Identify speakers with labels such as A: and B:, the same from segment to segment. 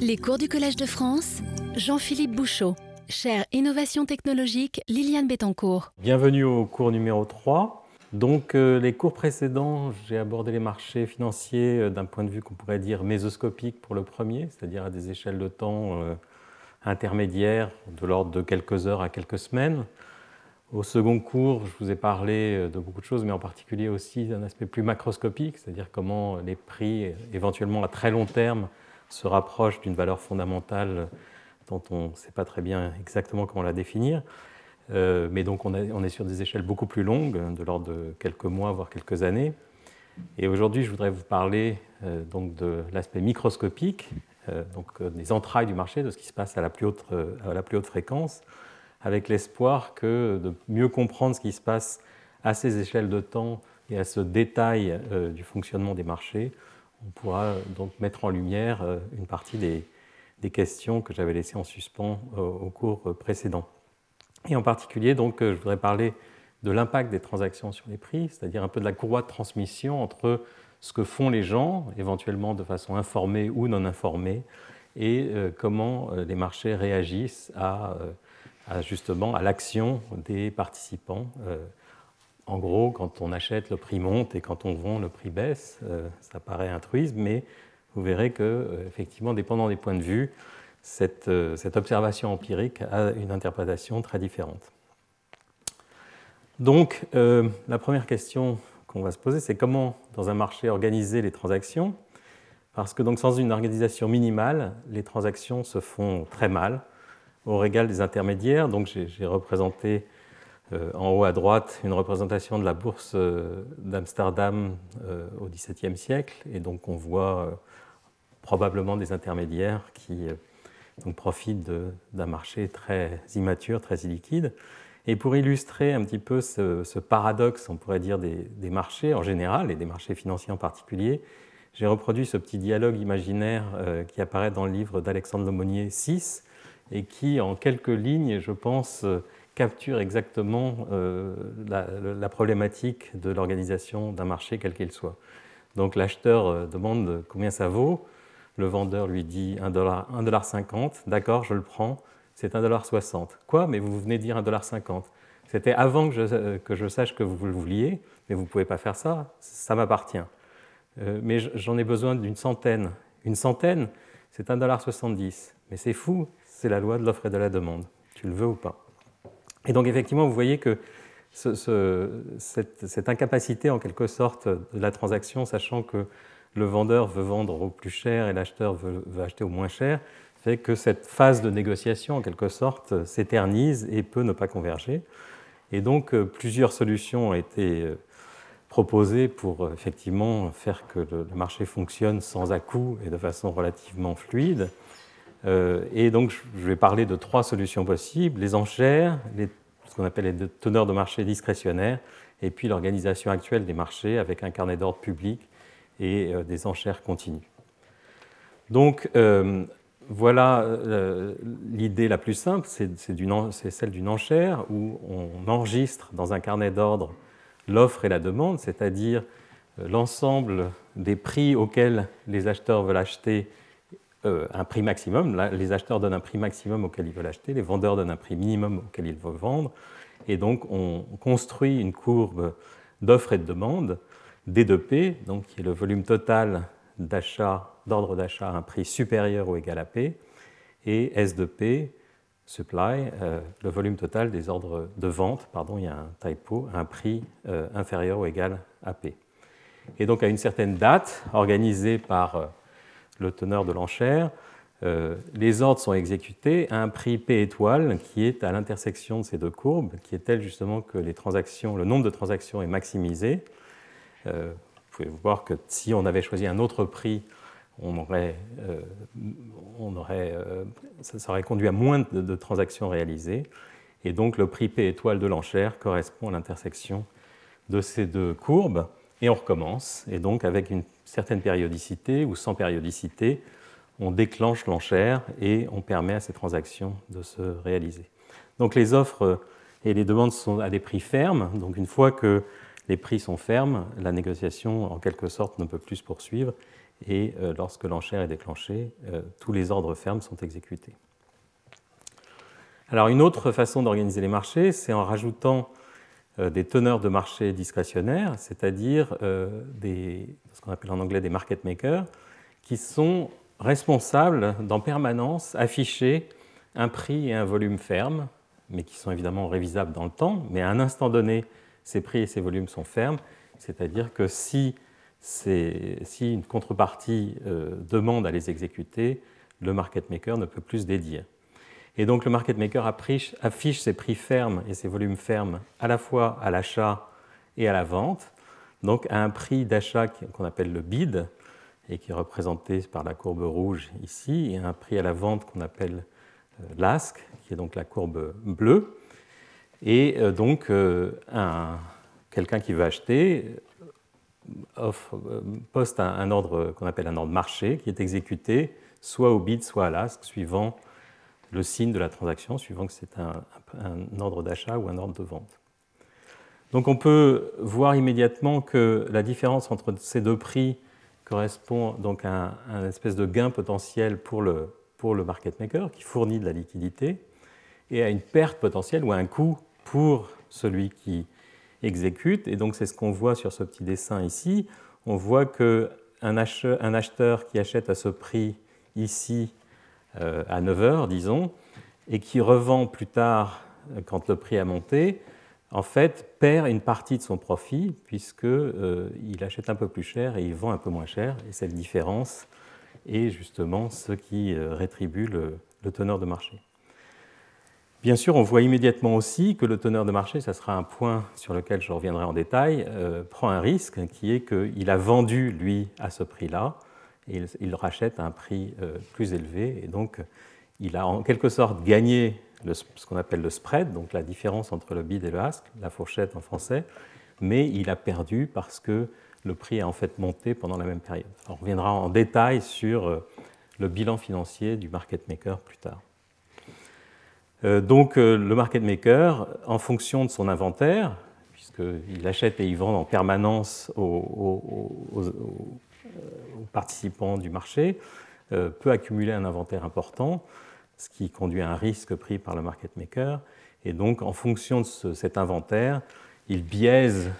A: Les cours du Collège de France, Jean-Philippe Bouchot. Chère Innovation technologique, Liliane Bettencourt.
B: Bienvenue au cours numéro 3. Donc, euh, les cours précédents, j'ai abordé les marchés financiers euh, d'un point de vue qu'on pourrait dire mésoscopique pour le premier, c'est-à-dire à des échelles de temps euh, intermédiaires, de l'ordre de quelques heures à quelques semaines. Au second cours, je vous ai parlé de beaucoup de choses, mais en particulier aussi d'un aspect plus macroscopique, c'est-à-dire comment les prix, éventuellement à très long terme, se rapprochent d'une valeur fondamentale dont on ne sait pas très bien exactement comment la définir. Euh, mais donc on, est sur des échelles beaucoup plus longues, de l'ordre de quelques mois, voire quelques années. Et aujourd'hui, je voudrais vous parler euh, donc de l'aspect microscopique, euh, donc des entrailles du marché, de ce qui se passe à la plus haute, à la plus haute fréquence, avec l'espoir que de mieux comprendre ce qui se passe à ces échelles de temps et à ce détail du fonctionnement des marchés, on pourra donc mettre en lumière une partie des, questions que j'avais laissées en suspens au cours précédent. Et en particulier, donc, je voudrais parler de l'impact des transactions sur les prix, c'est-à-dire un peu de la courroie de transmission entre ce que font les gens, éventuellement de façon informée ou non informée, et comment les marchés réagissent à justement à l'action des participants. En gros, quand on achète, le prix monte et quand on vend, le prix baisse. Ça paraît altruisme, mais vous verrez que, effectivement, dépendant des points de vue, cette, cette, observation empirique a une interprétation très différente. Donc, euh, la première question qu'on va se poser, c'est comment, dans un marché, organiser les transactions? Parce que donc, sans une organisation minimale, les transactions se font très mal, au régal des intermédiaires. Donc, j'ai représenté euh, en haut à droite une représentation de la bourse euh, d'Amsterdam euh, au XVIIe siècle, et donc on voit probablement des intermédiaires qui profitent d'un marché très immature, très illiquide. Et pour illustrer un petit peu ce, paradoxe, on pourrait dire, des, marchés en général et des marchés financiers en particulier, j'ai reproduit ce petit dialogue imaginaire qui apparaît dans le livre d'Alexandre Lemonnier 6 et qui, en quelques lignes, je pense, capture exactement euh, la, problématique de l'organisation d'un marché, quel qu'il soit. Donc l'acheteur euh, demande combien ça vaut, le vendeur lui dit 1,50$, d'accord, je le prends, c'est 1,60$. Quoi? Mais vous venez dire 1,50$. C'était avant que je, que je, sache que vous le vouliez, mais vous ne pouvez pas faire ça, ça m'appartient. Euh, mais j'en ai besoin d'une centaine. Une centaine, c'est 1,70$. Mais c'est fou, c'est la loi de l'offre et de la demande. Tu le veux ou pas? Et donc effectivement, vous voyez que ce, ce, cette, incapacité en quelque sorte de la transaction, sachant que le vendeur veut vendre au plus cher et l'acheteur veut, acheter au moins cher, fait que cette phase de négociation, en quelque sorte, s'éternise et peut ne pas converger. Et donc, euh, plusieurs solutions ont été euh, proposées pour euh, effectivement faire que le, marché fonctionne sans à-coups et de façon relativement fluide. Euh, et donc, je vais parler de trois solutions possibles les enchères, ce qu'on appelle les teneurs de marché discrétionnaires, et puis l'organisation actuelle des marchés avec un carnet d'ordre public et euh, des enchères continues. Donc euh, voilà l'idée la plus simple, c'est celle d'une enchère où on enregistre dans un carnet d'ordre l'offre et la demande, c'est-à-dire l'ensemble des prix auxquels les acheteurs veulent acheter euh, un prix maximum. Là, les acheteurs donnent un prix maximum auquel ils veulent acheter, les vendeurs donnent un prix minimum auquel ils veulent vendre. Et donc on construit une courbe d'offre et de demande D2P, donc qui est le volume total d'achat, d'ordre d'achat à un prix supérieur ou égal à P, et S2P, supply, euh, le volume total des ordres de vente, pardon, il y a un typo, à un prix euh, inférieur ou égal à P. Et donc à une certaine date, organisée par le teneur de l'enchère, euh, les ordres sont exécutés à un prix P étoile qui est à l'intersection de ces deux courbes, qui est tel justement que le nombre de transactions est maximisé, euh, vous pouvez voir que si on avait choisi un autre prix, on aurait, euh, ça aurait conduit à moins de, transactions réalisées. Et donc le prix P étoile de l'enchère correspond à l'intersection de ces deux courbes. Et on recommence. Et donc avec une certaine périodicité ou sans périodicité, on déclenche l'enchère et on permet à ces transactions de se réaliser. Donc les offres et les demandes sont à des prix fermes. Donc une fois que les prix sont fermes, la négociation en quelque sorte ne peut plus se poursuivre et lorsque l'enchère est déclenchée, tous les ordres fermes sont exécutés. Alors une autre façon d'organiser les marchés, c'est en rajoutant des teneurs de marché discrétionnaires, c'est-à-dire ce qu'on appelle en anglais des market makers, qui sont responsables d'en permanence afficher un prix et un volume ferme, mais qui sont évidemment révisables dans le temps, mais à un instant donné, ces prix et ces volumes sont fermes, c'est-à-dire que si, une contrepartie euh, demande à les exécuter, le market maker ne peut plus les dire. Et donc le market maker affiche, ses prix fermes et ses volumes fermes à la fois à l'achat et à la vente, donc à un prix d'achat qu'on appelle le bid, et qui est représenté par la courbe rouge ici, et un prix à la vente qu'on appelle euh, l'ASC, qui est donc la courbe bleue. Et euh, donc, euh, quelqu'un qui veut acheter poste un, ordre qu'on appelle un ordre marché, qui est exécuté soit au bid, soit à l'ASC, suivant le signe de la transaction, suivant que c'est un, ordre d'achat ou un ordre de vente. Donc on peut voir immédiatement que la différence entre ces deux prix correspond donc à un, espèce de gain potentiel pour le, pour le market maker qui fournit de la liquidité et à une perte potentielle ou à un coût pour celui qui exécute. Et donc c'est ce qu'on voit sur ce petit dessin ici. On voit qu'un acheteur, un acheteur qui achète à ce prix ici à 9 heures, disons, et qui revend plus tard euh, quand le prix a monté, en fait, perd une partie de son profit puisqu'il euh, achète un peu plus cher et il vend un peu moins cher. Et cette différence est justement ce qui euh, rétribue le, teneur de marché. Bien sûr, on voit immédiatement aussi que le teneur de marché, ça sera un point sur lequel je reviendrai en détail, euh, prend un risque qui est qu'il a vendu, lui, à ce prix-là, et il, il, rachète à un prix plus élevé, et donc il a en quelque sorte gagné ce qu'on appelle le spread, donc la différence entre le bid et le ask, la fourchette en français, mais il a perdu parce que le prix a en fait monté pendant la même période. on reviendra en détail sur euh, le bilan financier du market maker plus tard. Euh, donc euh, le market maker, en fonction de son inventaire, puisqu'il achète et il vend en permanence aux participants du marché, peut accumuler un inventaire important ce qui conduit à un risque pris par le market maker. Et donc, en fonction de cet inventaire, il biaise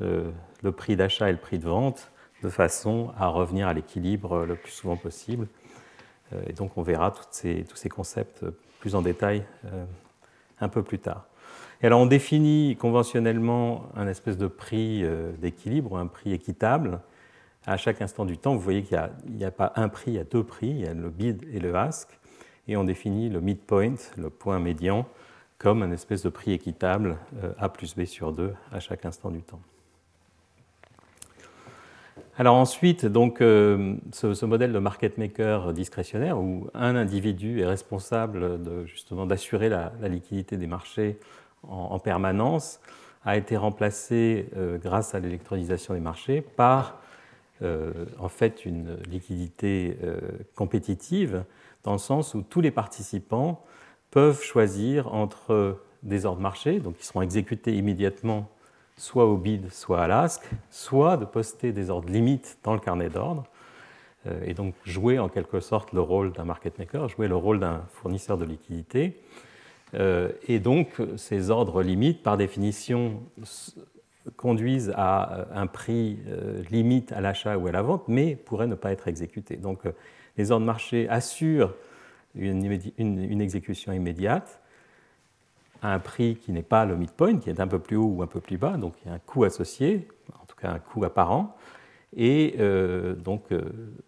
B: euh, le prix d'achat et le prix de vente de façon à revenir à l'équilibre le plus souvent possible. Euh, et donc, on verra tous ces concepts plus en détail euh, un peu plus tard. Et alors, on définit conventionnellement un espèce de prix d'équilibre, un prix équitable. À chaque instant du temps, vous voyez qu'il n'y a, pas un prix, il y a deux prix, il y a le bid et le ask et on définit le midpoint, le point médian, comme un espèce de prix équitable euh, A plus B sur 2 à chaque instant du temps. Alors ensuite, donc, euh, ce, modèle de market maker discrétionnaire, où un individu est responsable justement d'assurer la, liquidité des marchés en, permanence, a été remplacé euh, grâce à l'électronisation des marchés par en fait une liquidité compétitive dans le sens où tous les participants peuvent choisir entre des ordres marchés, donc qui seront exécutés immédiatement soit au bid, soit à l'ASC, soit de poster des ordres limites dans le carnet d'ordre, euh, et donc jouer en quelque sorte le rôle d'un market maker, jouer le rôle d'un fournisseur de liquidité. Euh, et donc ces ordres limites, par définition, conduisent à un prix euh, limite à l'achat ou à la vente, mais pourraient ne pas être exécutés. Donc les ordres marché assurent une, exécution immédiate à un prix qui n'est pas le midpoint, qui est un peu plus haut ou un peu plus bas, donc il y a un coût associé, en tout cas un coût apparent. Et euh, donc, euh,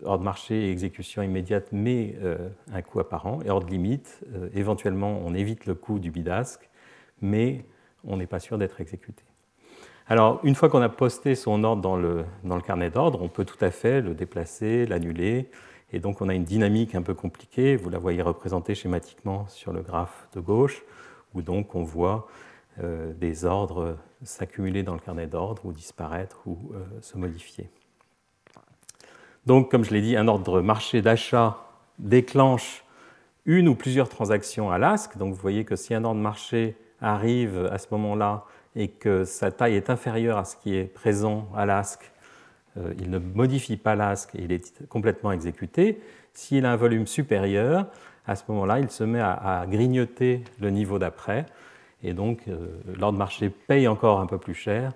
B: ordre marché et exécution immédiate, mais euh, un coût apparent. Et ordre limite, éventuellement, on évite le coût du bidasque, mais on n'est pas sûr d'être exécuté. Alors, une fois qu'on a posté son ordre dans le, carnet d'ordre, on peut tout à fait le déplacer, l'annuler, et donc on a une dynamique un peu compliquée, vous la voyez représentée schématiquement sur le graphe de gauche, où donc on voit euh, des ordres s'accumuler dans le carnet d'ordre ou disparaître ou euh, se modifier. Donc comme je l'ai dit, un ordre marché d'achat déclenche une ou plusieurs transactions à l'ASC. Donc vous voyez que si un ordre marché arrive à ce moment-là et que sa taille est inférieure à ce qui est présent à l'ASC, il ne modifie pas l'asque et il est complètement exécuté. S'il a un volume supérieur, à ce moment-là, il se met à, grignoter le niveau d'après. Et donc, l'ordre marché paye encore un peu plus cher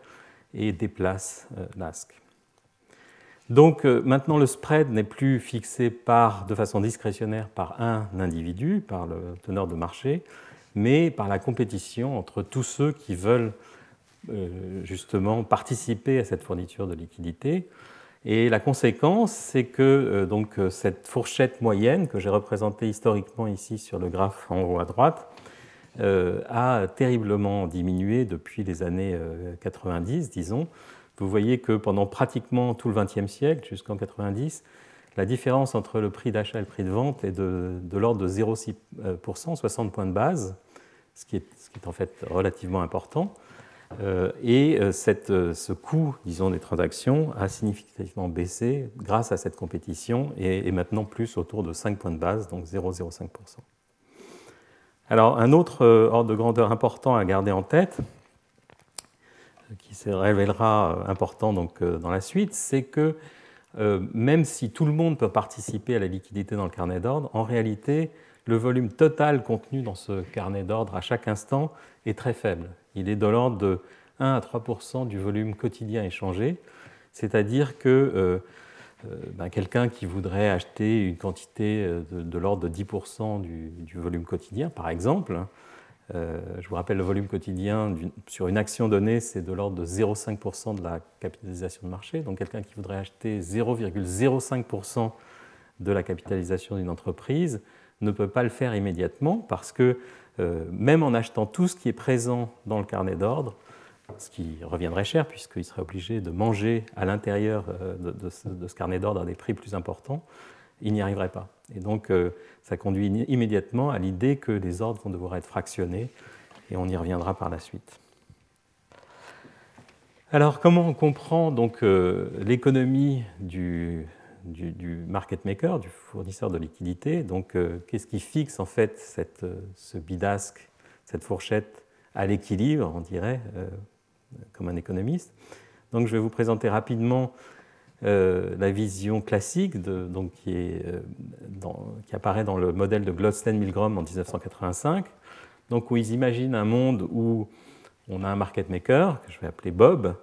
B: et déplace l'asque. Donc maintenant, le spread n'est plus fixé par, de façon discrétionnaire par un individu, par le teneur de marché, mais par la compétition entre tous ceux qui veulent euh, justement participer à cette fourniture de liquidités. Et la conséquence, c'est que euh, donc, euh, cette fourchette moyenne que j'ai représentée historiquement ici sur le graphe en haut à droite a terriblement diminué depuis les années 90, disons. Vous voyez que pendant pratiquement tout le XXe siècle, jusqu'en 90, la différence entre le prix d'achat et le prix de vente est de l'ordre de 0,6%, 60 points de base, ce qui, est, en fait relativement important. Euh, et euh, euh, ce coût, disons, des transactions a significativement baissé grâce à cette compétition et est maintenant plus autour de 5 points de base, donc 0,05%. Alors, un autre ordre de grandeur important à garder en tête, qui se révélera important donc, dans la suite, c'est que même si tout le monde peut participer à la liquidité dans le carnet d'ordre, en réalité, le volume total contenu dans ce carnet d'ordre à chaque instant est très faible. Il est de l'ordre de 1 à 3% du volume quotidien échangé, c'est-à-dire que euh, euh, ben, quelqu'un qui voudrait acheter une quantité euh, de, l'ordre de 10 du, du, volume quotidien, par exemple, je vous rappelle le volume quotidien sur une action donnée, c'est de l'ordre de 0,5% de la capitalisation de marché. Donc quelqu'un qui voudrait acheter 0,05% de la capitalisation d'une entreprise ne peut pas le faire immédiatement parce que euh, même en achetant tout ce qui est présent dans le carnet d'ordre, ce qui reviendrait cher puisqu'il serait obligé de manger à l'intérieur euh, de, ce, carnet d'ordre à des prix plus importants, il n'y arriverait pas. Et donc euh, ça conduit immédiatement à l'idée que les ordres vont devoir être fractionnés, et on y reviendra par la suite. Alors comment on comprend l'économie du, du, market maker, du fournisseur de liquidité. Donc, euh, qu'est-ce qui fixe en fait cette, euh, ce bidasque, cette fourchette à l'équilibre, on dirait, euh, comme un économiste? Donc, je vais vous présenter rapidement la vision classique donc, qui, apparaît dans le modèle de Gladstone-Milgram en 1985, donc, où ils imaginent un monde où on a un market maker, que je vais appeler Bob,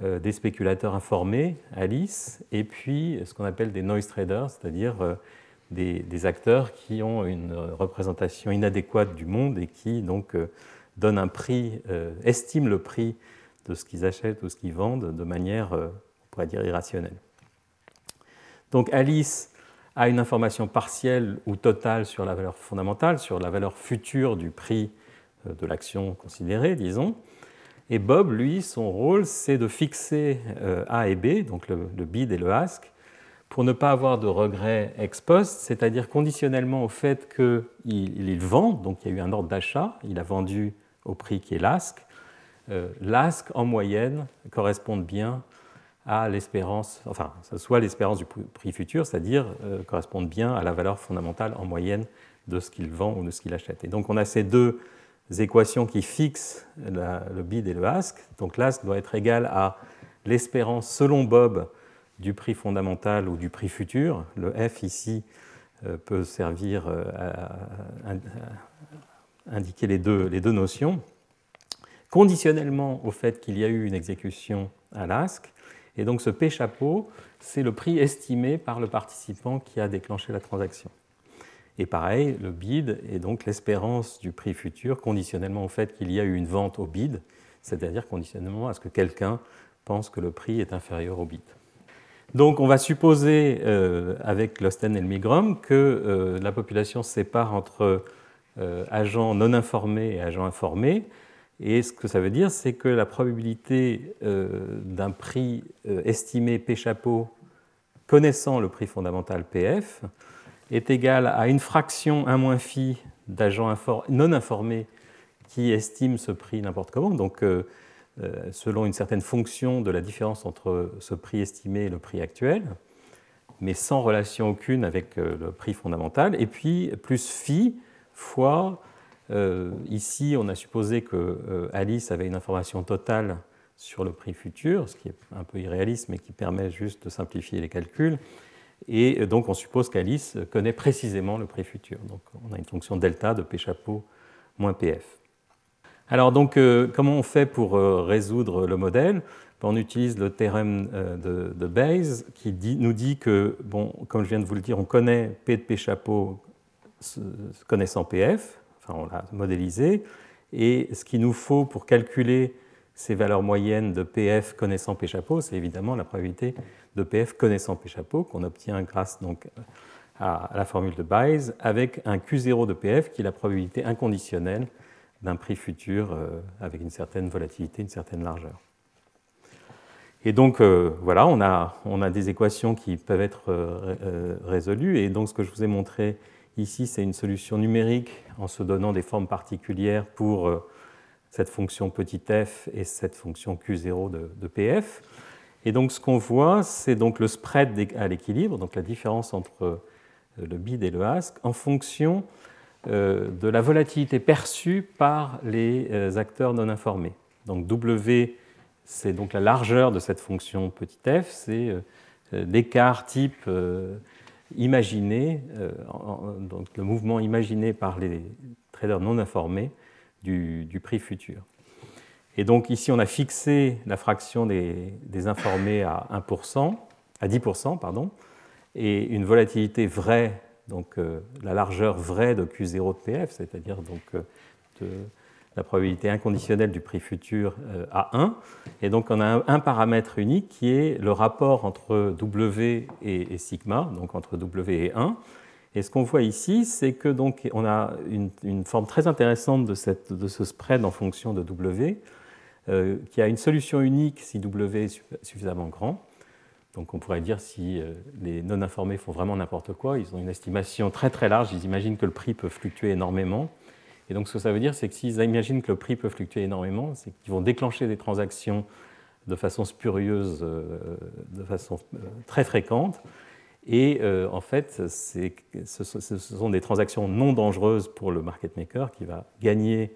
B: des spéculateurs informés, Alice, et puis ce qu'on appelle des noise traders, c'est-à-dire euh, des, acteurs qui ont une représentation inadéquate du monde et qui donc euh, donnent un prix, estiment le prix de ce qu'ils achètent ou ce qu'ils vendent de manière, on pourrait dire, irrationnelle. Donc Alice a une information partielle ou totale sur la valeur fondamentale, sur la valeur future du prix de l'action considérée, disons. Et Bob, lui, son rôle, c'est de fixer euh, A et B, donc le, bid et le ask, pour ne pas avoir de regrets ex post, c'est-à-dire conditionnellement au fait qu'il il vend, donc il y a eu un ordre d'achat, il a vendu au prix qui est l'ask. Euh, l'ask, en moyenne, correspond bien à l'espérance, enfin, soit l'espérance du prix futur, c'est-à-dire euh, correspond bien à la valeur fondamentale en moyenne de ce qu'il vend ou de ce qu'il achète. Et donc on a ces deux équations qui fixent le bid et le ask. Donc l'ask doit être égal à l'espérance selon Bob du prix fondamental ou du prix futur. Le F ici euh, peut servir euh, à, indiquer les deux, les deux notions, conditionnellement au fait qu'il y a eu une exécution à l'ask. Et donc ce P chapeau, c'est le prix estimé par le participant qui a déclenché la transaction. Et pareil, le bid est donc l'espérance du prix futur conditionnellement au fait qu'il y a eu une vente au bid, c'est-à-dire conditionnellement à ce que quelqu'un pense que le prix est inférieur au bid. Donc on va supposer euh, avec l'Osten et le Migrom que euh, la population se sépare entre euh, agents non informés et agents informés. Et ce que ça veut dire, c'est que la probabilité d'un prix estimé P chapeau connaissant le prix fondamental PF est égal à une fraction 1 moins phi d'agents non informés qui estiment ce prix n'importe comment, donc euh, euh, selon une certaine fonction de la différence entre ce prix estimé et le prix actuel, mais sans relation aucune avec euh, le prix fondamental, et puis plus phi fois, ici on a supposé que Alice avait une information totale sur le prix futur, ce qui est un peu irréaliste, mais qui permet juste de simplifier les calculs. Et donc on suppose qu'Alice connaît précisément le prix futur. Donc on a une fonction delta de P chapeau moins PF. Alors donc euh, comment on fait pour euh, résoudre le modèle? On utilise le théorème euh, de, Bayes qui nous dit que, bon, comme je viens de vous le dire, on connaît P de P chapeau connaissant PF, enfin on l'a modélisé, et ce qu'il nous faut pour calculer ces valeurs moyennes de PF connaissant P chapeau, c'est évidemment la probabilité de PF connaissant P chapeau qu'on obtient grâce donc à la formule de Bayes avec un Q0 de PF qui est la probabilité inconditionnelle d'un prix futur euh, avec une certaine volatilité, une certaine largeur. Et donc euh, voilà, on a, on a, des équations qui peuvent être euh, résolues. Et donc ce que je vous ai montré ici, c'est une solution numérique en se donnant des formes particulières pour cette fonction petit f et cette fonction q0 de, de pf. Et donc ce qu'on voit, c'est donc le spread à l'équilibre, donc la différence entre le bid et le ask, en fonction euh, de la volatilité perçue par les euh, acteurs non informés. Donc W, c'est donc la largeur de cette fonction petit f, c'est euh, l'écart type imaginé, donc le mouvement imaginé par les traders non informés du, prix futur. Et donc ici, on a fixé la fraction des, informés à 1%, à 10%, pardon, et une volatilité vraie donc euh, la largeur vraie de Q0 de PF, c'est-à-dire donc euh, de la probabilité inconditionnelle du prix futur euh, à 1. Et donc on a un, paramètre unique qui est le rapport entre W et, sigma, donc entre W et 1. Et ce qu'on voit ici, c'est que donc on a une, forme très intéressante de, ce spread en fonction de W, qui a une solution unique si W est suffisamment grand. Donc on pourrait dire si euh, les non-informés font vraiment n'importe quoi, ils ont une estimation très très large, ils imaginent que le prix peut fluctuer énormément. Et donc ce que ça veut dire, c'est que s'ils imaginent que le prix peut fluctuer énormément, c'est qu'ils vont déclencher des transactions de façon spurieuse, euh, de façon euh, très fréquente. Et en fait, ce sont des transactions non dangereuses pour le market maker qui va gagner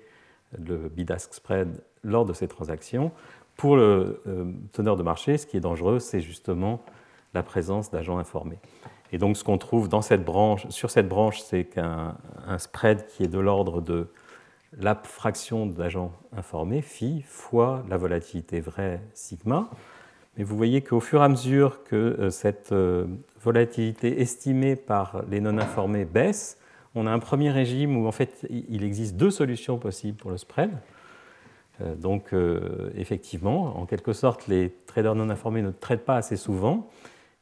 B: le bid-ask spread lors de ces transactions, pour le euh, teneur de marché, ce qui est dangereux, c'est justement la présence d'agents informés. Et donc ce qu'on trouve dans cette branche, sur cette branche, c'est qu'un spread qui est de l'ordre de la fraction d'agents informés, phi, fois la volatilité vraie, sigma. Mais vous voyez qu'au fur et à mesure que euh, cette euh, volatilité estimée par les non-informés baisse, on a un premier régime où en fait il existe deux solutions possibles pour le spread. Euh, donc, euh, effectivement, en quelque sorte, les traders non informés ne traitent pas assez souvent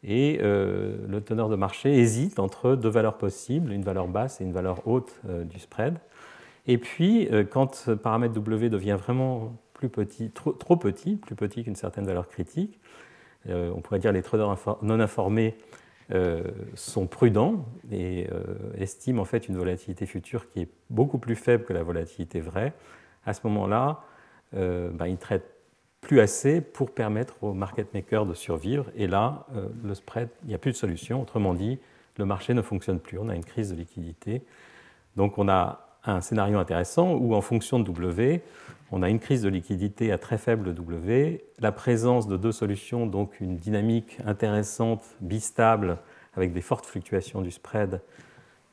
B: et euh, le teneur de marché hésite entre deux valeurs possibles, une valeur basse et une valeur haute du spread. Et puis, quand le paramètre W devient vraiment trop petit, plus petit qu'une certaine valeur critique, on pourrait dire les traders non informés sont prudents et estiment en fait une volatilité future qui est beaucoup plus faible que la volatilité vraie. À ce moment-là, euh, ben, ils ne traitent plus assez pour permettre aux market makers de survivre. Et là, euh, le spread, il n'y a plus de solution. Autrement dit, le marché ne fonctionne plus. On a une crise de liquidité. Donc on a un scénario intéressant où, en fonction de W, on a une crise de liquidité à très faible W, la présence de deux solutions, donc une dynamique intéressante, bistable, avec des fortes fluctuations du spread.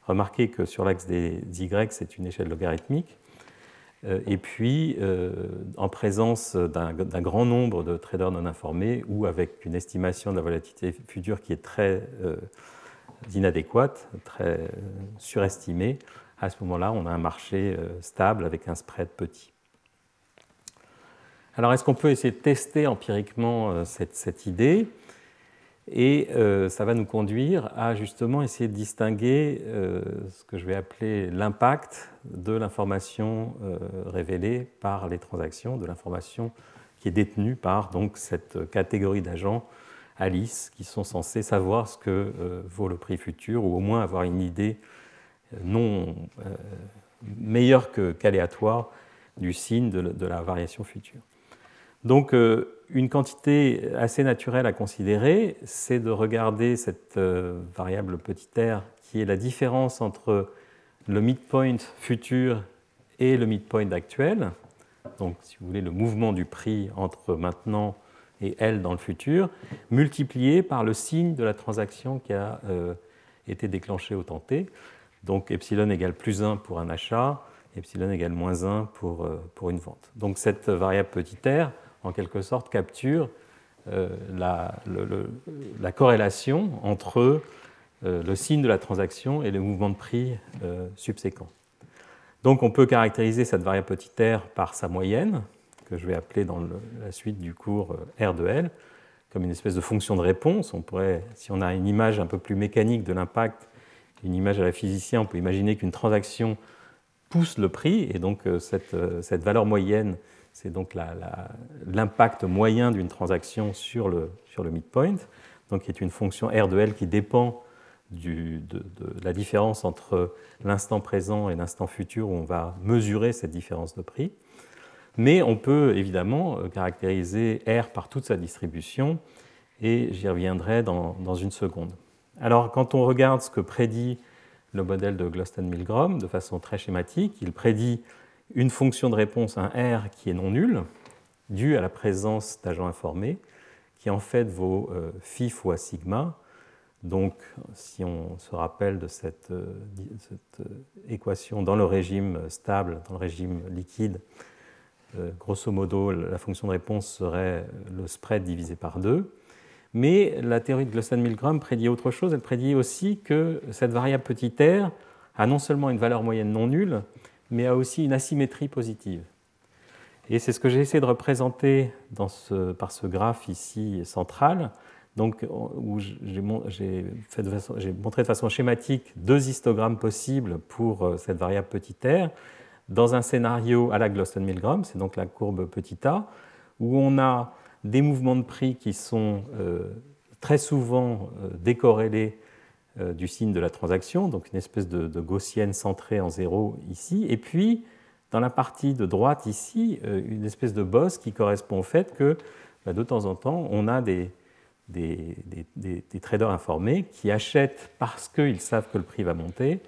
B: Remarquez que sur l'axe des Y, c'est une échelle logarithmique. Euh, et puis euh, en présence d'un grand nombre de traders non informés ou avec une estimation de la volatilité future qui est très euh, inadéquate, très surestimée, à ce moment-là, on a un marché stable avec un spread petit. Alors, est-ce qu'on peut essayer de tester empiriquement cette idée? Et euh, ça va nous conduire à justement essayer de distinguer euh, ce que je vais appeler l'impact de l'information euh, révélée par les transactions, de l'information qui est détenue par donc, cette catégorie d'agents Alice qui sont censés savoir ce que vaut le prix futur ou au moins avoir une idée non meilleure qu'aléatoire du signe de, la variation future. Donc une quantité assez naturelle à considérer, c'est de regarder cette euh, variable petit r qui est la différence entre le midpoint futur et le midpoint actuel. donc si vous voulez le mouvement du prix entre maintenant et L dans le futur, multiplié par le signe de la transaction qui a euh, été déclenchée au temps t. Donc epsilon égale plus 1 pour un achat, epsilon égale moins 1 pour, euh, pour une vente. Donc cette variable petit r, en quelque sorte, capture euh, la, la, corrélation entre le signe de la transaction et le mouvement de prix subséquent. Donc on peut caractériser cette variable petit r par sa moyenne, que je vais appeler dans la suite du cours euh, R de L, comme une espèce de fonction de réponse. On pourrait, si on a une image un peu plus mécanique de l'impact, une image à la physicien, on peut imaginer qu'une transaction pousse le prix, et donc euh, euh, cette valeur moyenne, c'est donc l'impact moyen d'une transaction sur le, midpoint, donc qui est une fonction R de L qui dépend de, la différence entre l'instant présent et l'instant futur où on va mesurer cette différence de prix. Mais on peut évidemment euh, caractériser R par toute sa distribution, et j'y reviendrai dans, une seconde. Alors, quand on regarde ce que prédit le modèle de Gloston-Milgrom de façon très schématique, il prédit une fonction de réponse, un R qui est non nul, due à la présence d'agents informés, qui en fait vaut euh, phi fois sigma. Donc, si on se rappelle de cette, euh, cette équation dans le régime stable, dans le régime liquide, euh, grosso modo, la fonction de réponse serait le spread divisé par 2. Mais la théorie de Glosson-Milgram prédit autre chose. Elle prédit aussi que cette variable petit r a non seulement une valeur moyenne non nulle, mais a aussi une asymétrie positive. Et c'est ce que j'ai essayé de représenter par ce graphe ici central, donc, où j'ai montré de façon schématique deux histogrammes possibles pour euh, cette variable petit r dans un scénario à la Gloston-Milgram, c'est donc la courbe petit a, où on a des mouvements de prix qui sont euh, très souvent euh, décorrélés du signe de la transaction, donc une espèce de, gaussienne centrée en zéro ici, et puis dans la partie de droite ici, une espèce de bosse qui correspond au fait que bah, de temps en temps, on a des, des, des traders informés qui achètent parce qu'ils savent que le prix va monter,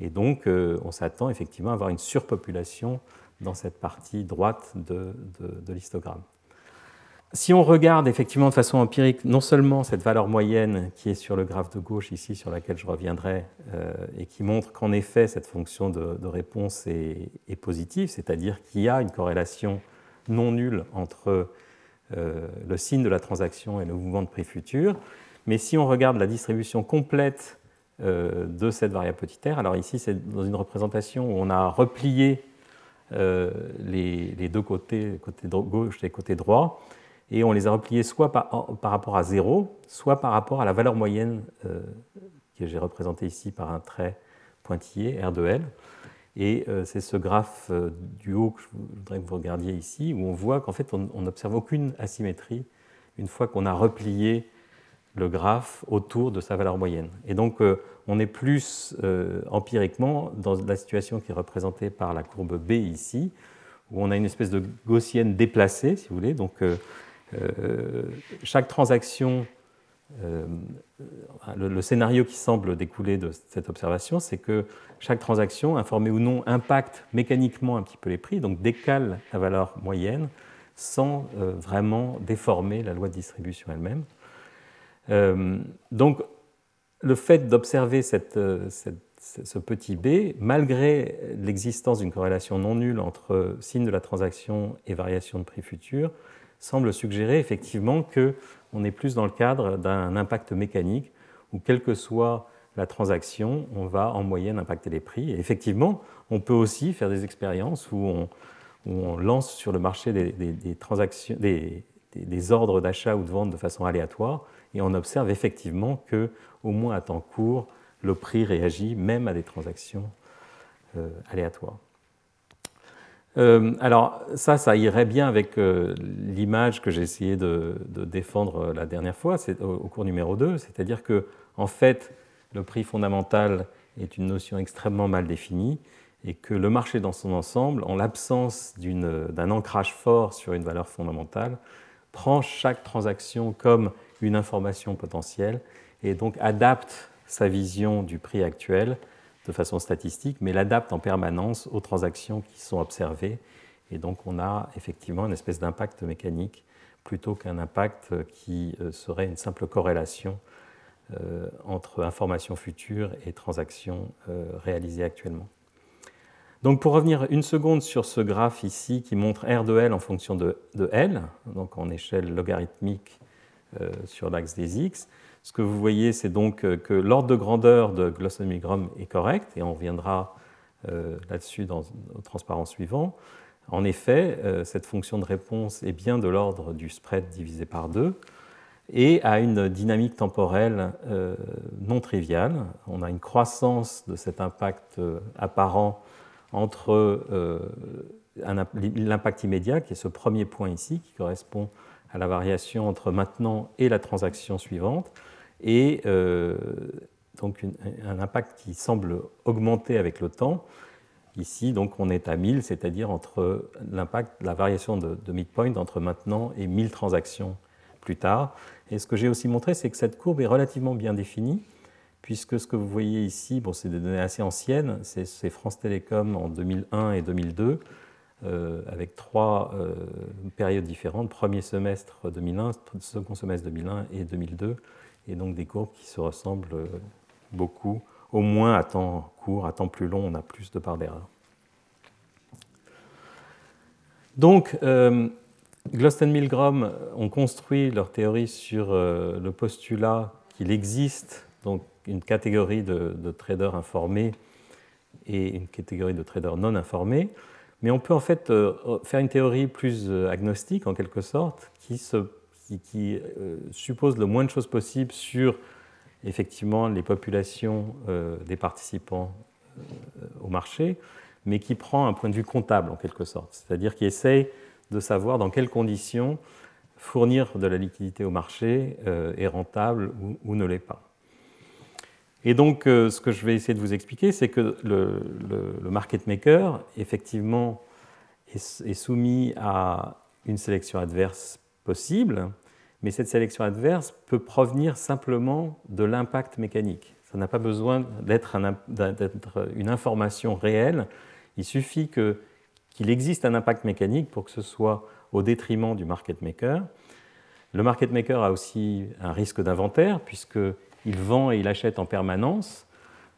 B: et donc, euh, on s'attend effectivement à avoir une surpopulation dans cette partie droite de, l'histogramme. Si on regarde effectivement de façon empirique non seulement cette valeur moyenne qui est sur le graphe de gauche ici, sur laquelle je reviendrai, euh, et qui montre qu'en effet cette fonction de, réponse est, positive, c'est-à-dire qu'il y a une corrélation non nulle entre euh, le signe de la transaction et le mouvement de prix futur, mais si on regarde la distribution complète euh, de cette variable petit r. Alors ici, c'est dans une représentation où on a replié euh, les, deux côtés, côté gauche et côté droit, et on les a repliés soit par, rapport à 0, soit par rapport à la valeur moyenne euh, que j'ai représentée ici par un trait pointillé, R de L. Et c'est ce graphe du haut que je voudrais que vous regardiez ici, où on voit qu'en fait, on n'observe aucune asymétrie une fois qu'on a replié le graphe autour de sa valeur moyenne. Et donc, euh, on est plus euh, empiriquement dans la situation qui est représentée par la courbe B ici, où on a une espèce de gaussienne déplacée, si vous voulez. Donc, euh, chaque transaction, le, scénario qui semble découler de cette observation, c'est que chaque transaction, informée ou non, impacte mécaniquement un petit peu les prix, donc décale la valeur moyenne sans vraiment déformer la loi de distribution elle-même. Euh, donc, le fait d'observer euh, ce petit b, malgré l'existence d'une corrélation non nulle entre signe de la transaction et variation de prix futur, semble suggérer effectivement qu'on est plus dans le cadre d'un impact mécanique où, quelle que soit la transaction, on va en moyenne impacter les prix. Et effectivement, on peut aussi faire des expériences où on, lance sur le marché des, transactions, des ordres d'achat ou de vente de façon aléatoire et on observe effectivement que, au moins à temps court, le prix réagit même à des transactions euh, aléatoires. Euh, alors ça, ça irait bien avec euh, l'image que j'ai essayé de, défendre la dernière fois, au, au, cours numéro 2, c'est-à-dire que en fait, le prix fondamental est une notion extrêmement mal définie et que le marché dans son ensemble, en l'absence d'un ancrage fort sur une valeur fondamentale, prend chaque transaction comme une information potentielle et donc adapte sa vision du prix actuel de façon statistique, mais l'adapte en permanence aux transactions qui sont observées Et donc on a effectivement une espèce d'impact mécanique plutôt qu'un impact qui serait une simple corrélation entre informations futures et transactions réalisées actuellement. Donc pour revenir une seconde sur ce graphe ici qui montre R de L en fonction de, L, donc en échelle logarithmique sur l'axe des X, ce que vous voyez, c'est donc euh, que l'ordre de grandeur de Milgram est correct, et on reviendra euh, là-dessus au transparent suivant. En effet, euh, cette fonction de réponse est bien de l'ordre du spread divisé par 2 et a une dynamique temporelle non triviale. On a une croissance de cet impact apparent entre l'impact immédiat, qui est ce premier point ici, qui correspond à la variation entre maintenant et la transaction suivante, et euh, donc un impact qui semble augmenter avec le temps. Ici, donc, on est à 1000, c'est-à-dire entre l'impact, la variation de, midpoint entre maintenant et 1000 transactions plus tard. Et ce que j'ai aussi montré, c'est que cette courbe est relativement bien définie, puisque ce que vous voyez ici, bon, c'est des données assez anciennes, c'est France Télécom en 2001 et 2002, euh, avec trois euh, périodes différentes, premier semestre 2001, second semestre 2001 et 2002 et donc des courbes qui se ressemblent euh, beaucoup, au moins à temps court, à temps plus long, on a plus de part d'erreur. Donc, euh, Glosten Milgram ont construit leur théorie sur le postulat qu'il existe donc une catégorie de, traders informés et une catégorie de traders non informés, mais on peut en fait faire une théorie plus agnostique en quelque sorte qui qui, euh, suppose le moins de choses possible sur effectivement les populations euh, des participants euh, au marché, mais qui prend un point de vue comptable en quelque sorte, c'est-à-dire qui essaye de savoir dans quelles conditions fournir de la liquidité au marché est rentable ou, ne l'est pas. Et donc, ce que je vais essayer de vous expliquer, c'est que le, market maker, effectivement, est, soumis à une sélection adverse possible, mais cette sélection adverse peut provenir simplement de l'impact mécanique. Ça n'a pas besoin d'être une information réelle. Il suffit qu'il existe un impact mécanique pour que ce soit au détriment du market maker. Le market maker a aussi un risque d'inventaire puisqu'il vend et il achète en permanence.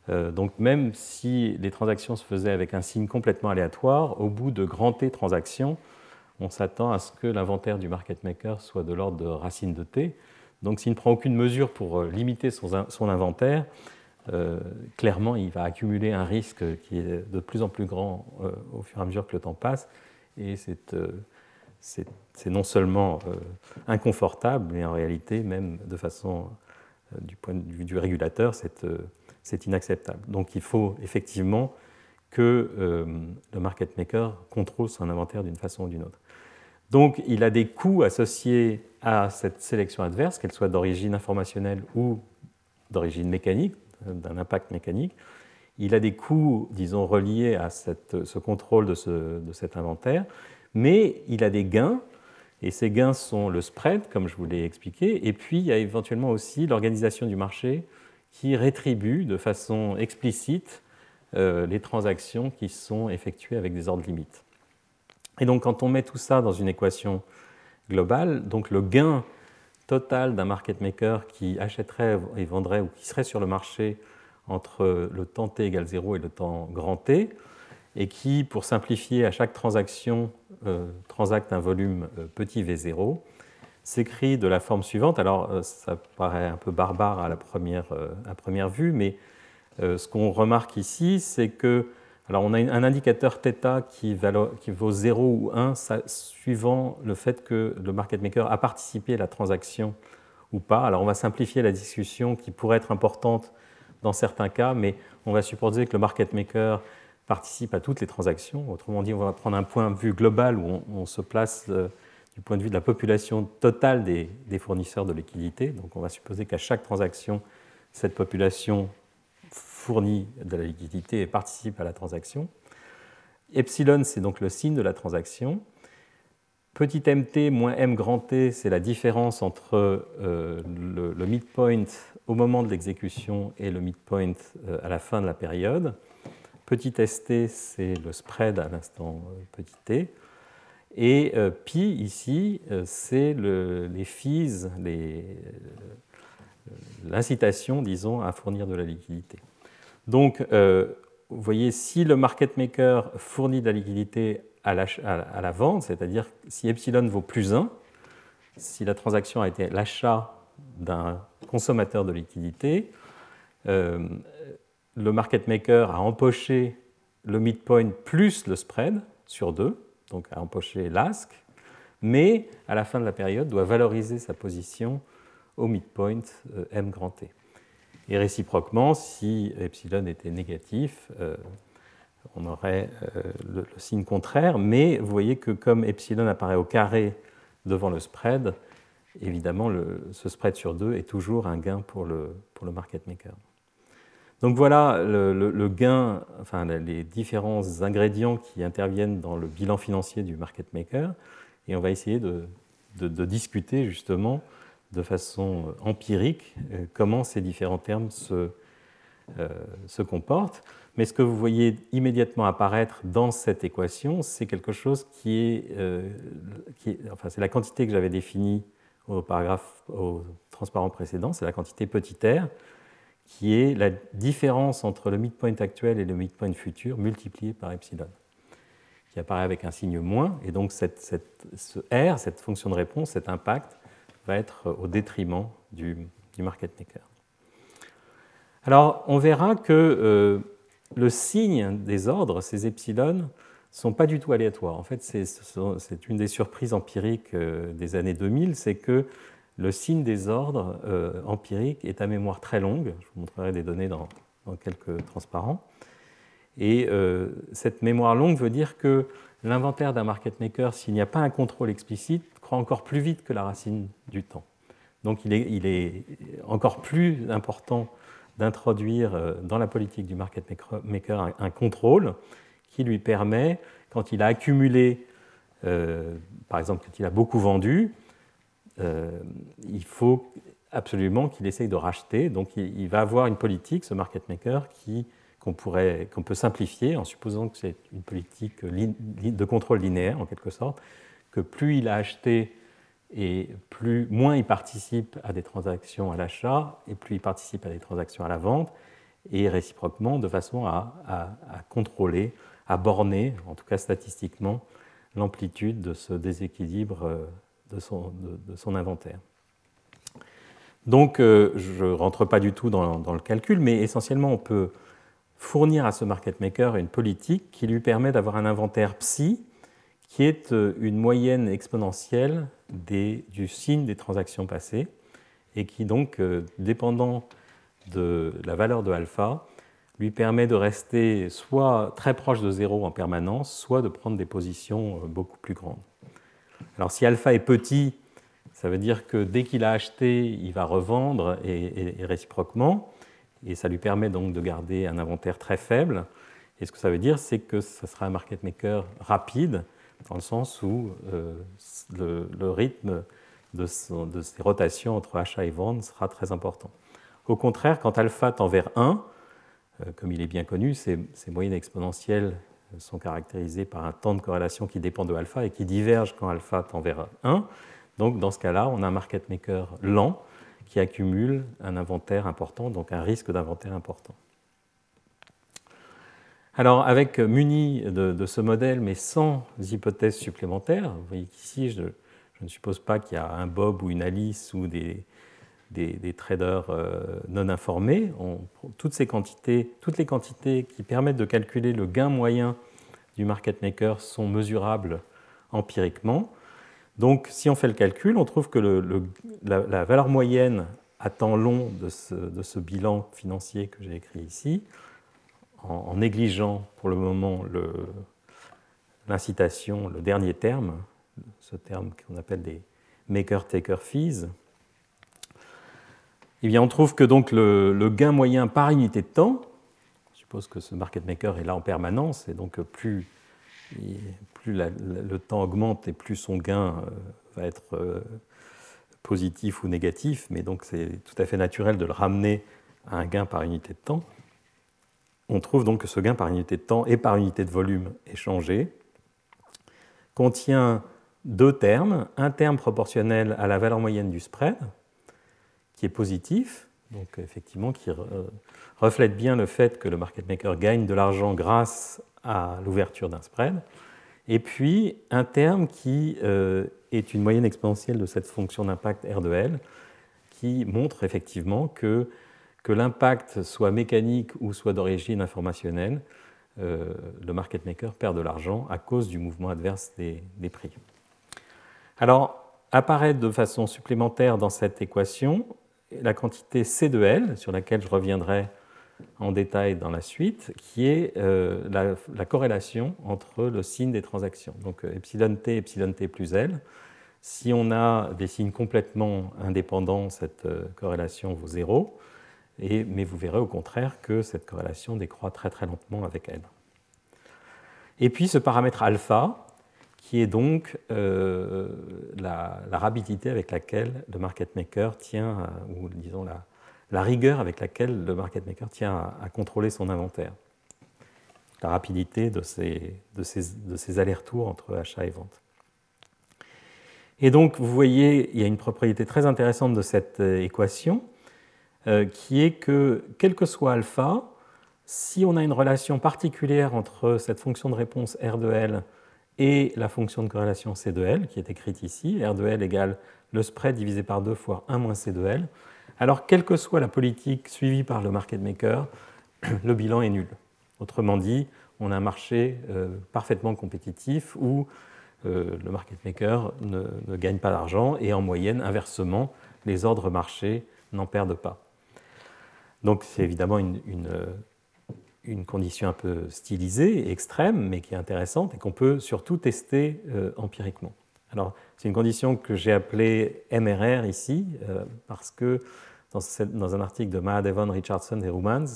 B: Euh, donc même si les transactions se faisaient avec un signe complètement aléatoire, au bout de grand T transactions, on s'attend à ce que l'inventaire du market maker soit de l'ordre de racine de t. Donc s'il ne prend aucune mesure pour euh, limiter son, inventaire, euh, clairement il va accumuler un risque qui est de plus en plus grand au fur et à mesure que le temps passe. Et c'est non seulement inconfortable, mais en réalité, même de façon du point de vue du régulateur, c'est inacceptable. Donc il faut effectivement que le market maker contrôle son inventaire d'une façon ou d'une autre. Donc il a des coûts associés à cette sélection adverse, qu'elle soit d'origine informationnelle ou d'origine mécanique, d'un impact mécanique. Il a des coûts, disons, reliés à ce contrôle de, cet inventaire, mais il a des gains, et ces gains sont le spread, comme je vous l'ai expliqué, et puis il y a éventuellement aussi l'organisation du marché qui rétribue de façon explicite euh, les transactions qui sont effectuées avec des ordres limites. Et donc quand on met tout ça dans une équation globale, donc le gain total d'un market maker qui achèterait et vendrait ou qui serait sur le marché entre le temps t égale 0 et le temps grand t, et qui, pour simplifier, à chaque transaction euh, transacte un volume euh, petit v0, s'écrit de la forme suivante. Alors, euh, ça paraît un peu barbare à la première, à première vue, mais ce qu'on remarque ici, c'est que alors on a un indicateur θ qui, vaut 0 ou 1 suivant le fait que le market maker a participé à la transaction ou pas. Alors on va simplifier la discussion qui pourrait être importante dans certains cas, mais on va supposer que le market maker participe à toutes les transactions. Autrement dit, on va prendre un point de vue global où on, se place euh, du point de vue de la population totale des, fournisseurs de liquidités. Donc on va supposer qu'à chaque transaction, cette population fournit de la liquidité et participe à la transaction. Epsilon, c'est donc le signe de la transaction. Petit mt moins m grand t, c'est la différence entre euh, le, midpoint au moment de l'exécution et le midpoint euh, à la fin de la période. Petit st, c'est le spread à l'instant euh, petit t. Et pi, ici, c'est les fees, l'incitation, disons, à fournir de la liquidité. Donc, vous voyez, si le market maker fournit de la liquidité à la, vente, c'est-à-dire si epsilon vaut plus 1, si la transaction a été l'achat d'un consommateur de liquidité, euh, le market maker a empoché le midpoint plus le spread sur 2, donc a empoché l'ASC, mais à la fin de la période doit valoriser sa position au midpoint euh, M grand T. Et réciproquement, si epsilon était négatif, euh, on aurait euh, le, signe contraire, mais vous voyez que comme epsilon apparaît au carré devant le spread, évidemment, ce spread sur 2 est toujours un gain pour le, pour le market maker. Donc voilà le, gain, les différents ingrédients qui interviennent dans le bilan financier du market maker, et on va essayer de, discuter justement de façon euh, empirique euh, comment ces différents termes se, euh, se comportent. Mais ce que vous voyez immédiatement apparaître dans cette équation, c'est quelque chose qui est, qui enfin, c'est la quantité que j'avais définie au paragraphe, au transparent précédent, c'est la quantité petit r, qui est la différence entre le midpoint actuel et le midpoint futur multiplié par epsilon, qui apparaît avec un signe moins, et donc cette, ce r, cette fonction de réponse, cet impact, va être au détriment du, market maker. Alors, on verra que euh, le signe des ordres, ces epsilon, ne sont pas du tout aléatoires. En fait, c'est une des surprises empiriques euh, des années 2000, c'est que le signe des ordres euh, empiriques est à mémoire très longue. Je vous montrerai des données dans, quelques transparents. Et cette mémoire longue veut dire que l'inventaire d'un market maker, s'il n'y a pas un contrôle explicite, encore plus vite que la racine du temps. Donc il est, encore plus important d'introduire euh, dans la politique du market maker un, contrôle qui lui permet, quand il a accumulé, euh, par exemple quand il a beaucoup vendu, euh, il faut absolument qu'il essaye de racheter. Donc il, va avoir une politique, ce market maker, qu'on qu'on peut simplifier en supposant que c'est une politique de contrôle linéaire en quelque sorte, que plus il a acheté et plus, moins il participe à des transactions à l'achat et plus il participe à des transactions à la vente et réciproquement de façon à, contrôler, à borner, en tout cas statistiquement, l'amplitude de ce déséquilibre euh, de son, inventaire. Donc euh, je ne rentre pas du tout dans, le calcul, mais essentiellement on peut fournir à ce market maker une politique qui lui permet d'avoir un inventaire psi qui est euh, une moyenne exponentielle du signe des transactions passées, et qui donc, euh, dépendant de la valeur de alpha, lui permet de rester soit très proche de zéro en permanence, soit de prendre des positions beaucoup plus grandes. Alors si alpha est petit, ça veut dire que dès qu'il a acheté, il va revendre et, réciproquement, et ça lui permet donc de garder un inventaire très faible. Et ce que ça veut dire, c'est que ce sera un market maker rapide, dans le sens où euh, le, rythme de, ces rotations entre achat et vente sera très important. Au contraire, quand alpha tend vers 1, euh, comme il est bien connu, ces, moyennes exponentielles sont caractérisées par un temps de corrélation qui dépend de alpha et qui diverge quand alpha tend vers 1. Donc dans ce cas-là, on a un market maker lent qui accumule un inventaire important, donc un risque d'inventaire important. Alors, avec euh, muni de, ce modèle, mais sans hypothèses supplémentaires, vous voyez qu'ici, je, ne suppose pas qu'il y a un Bob ou une Alice ou des, traders euh, non informés. toutes, ces quantités, toutes les quantités qui permettent de calculer le gain moyen du market maker sont mesurables empiriquement. Donc, si on fait le calcul, on trouve que la, valeur moyenne à temps long de ce bilan financier que j'ai écrit ici, en, négligeant pour le moment l'incitation, le, dernier terme, ce terme qu'on appelle des maker-taker fees, eh on trouve que donc le, gain moyen par unité de temps, je suppose que ce market maker est là en permanence, et donc plus, le temps augmente et plus son gain euh, va être euh, positif ou négatif, mais donc c'est tout à fait naturel de le ramener à un gain par unité de temps. On trouve donc que ce gain par unité de temps et par unité de volume est changé, contient deux termes, un terme proportionnel à la valeur moyenne du spread, qui est positif, donc effectivement qui reflète bien le fait que le market maker gagne de l'argent grâce à l'ouverture d'un spread, et puis un terme qui euh, est une moyenne exponentielle de cette fonction d'impact R de L, qui montre effectivement que, que l'impact soit mécanique ou soit d'origine informationnelle, euh, le market maker perd de l'argent à cause du mouvement adverse des, des prix. Alors, apparaît de façon supplémentaire dans cette équation la quantité C de L, sur laquelle je reviendrai en détail dans la suite, qui est euh, la, corrélation entre le signe des transactions. Donc euh, epsilon t, epsilon t plus L. Si on a des signes complètement indépendants, cette euh, corrélation vaut 0, et, mais vous verrez au contraire que cette corrélation décroît très très lentement avec L. Et puis ce paramètre alpha, qui est donc la, rapidité avec laquelle le market maker tient, ou disons la, rigueur avec laquelle le market maker tient à, contrôler son inventaire, la rapidité de de allers-retours entre achat et vente. Et donc, vous voyez, il y a une propriété très intéressante de cette euh, équation, euh, qui est que, quel que soit alpha, si on a une relation particulière entre cette fonction de réponse R de L et la fonction de corrélation C de L, qui est écrite ici, R de L égale le spread divisé par 2 fois 1 moins C de L, alors, quelle que soit la politique suivie par le market maker, le bilan est nul. Autrement dit, on a un marché euh, parfaitement compétitif où euh, le market maker ne, gagne pas d'argent et en moyenne, inversement, les ordres marchés n'en perdent pas. Donc c'est évidemment une, une, condition un peu stylisée, extrême, mais qui est intéressante et qu'on peut surtout tester euh, empiriquement. Alors c'est une condition que j'ai appelée MRR ici, parce que dans, un article de Mahadevan, Richardson et Rumans,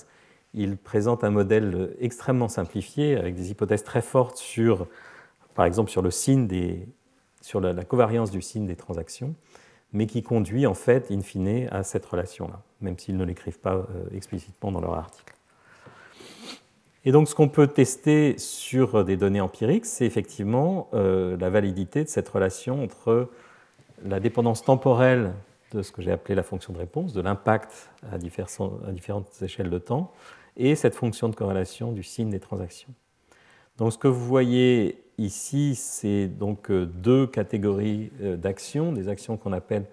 B: il présente un modèle extrêmement simplifié avec des hypothèses très fortes sur, par exemple, sur le signe des, sur la, covariance du signe des transactions, mais qui conduit en fait, in fine, à cette relation-là, même s'ils ne l'écrivent pas euh, explicitement dans leur article. Et donc, ce qu'on peut tester sur des données empiriques, c'est effectivement euh, la validité de cette relation entre la dépendance temporelle de ce que j'ai appelé la fonction de réponse, de l'impact à, différentes échelles de temps, et cette fonction de corrélation du signe des transactions. Donc ce que vous voyez ici, c'est donc euh, deux catégories euh, d'actions, des actions qu'on appelle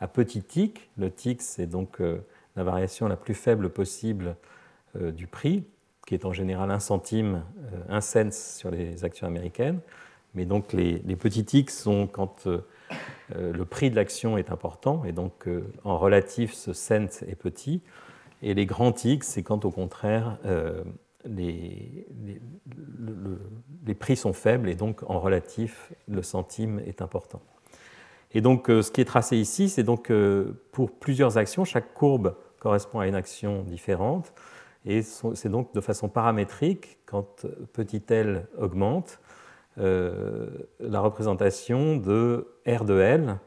B: à petit tic. Le tic, c'est donc la variation la plus faible possible du prix, qui est en général un centime, un cent sur les actions américaines. Mais donc les, les petits tics sont quand euh, le prix de l'action est important et donc euh, en relatif ce cent est petit. Et les grands tics, c'est quand au contraire euh, les, les, prix sont faibles et donc en relatif le centime est important. Et donc ce qui est tracé ici, c'est donc pour plusieurs actions, chaque courbe correspond à une action différente. Et c'est donc de façon paramétrique, quand petit l augmente, euh, la représentation de R de L,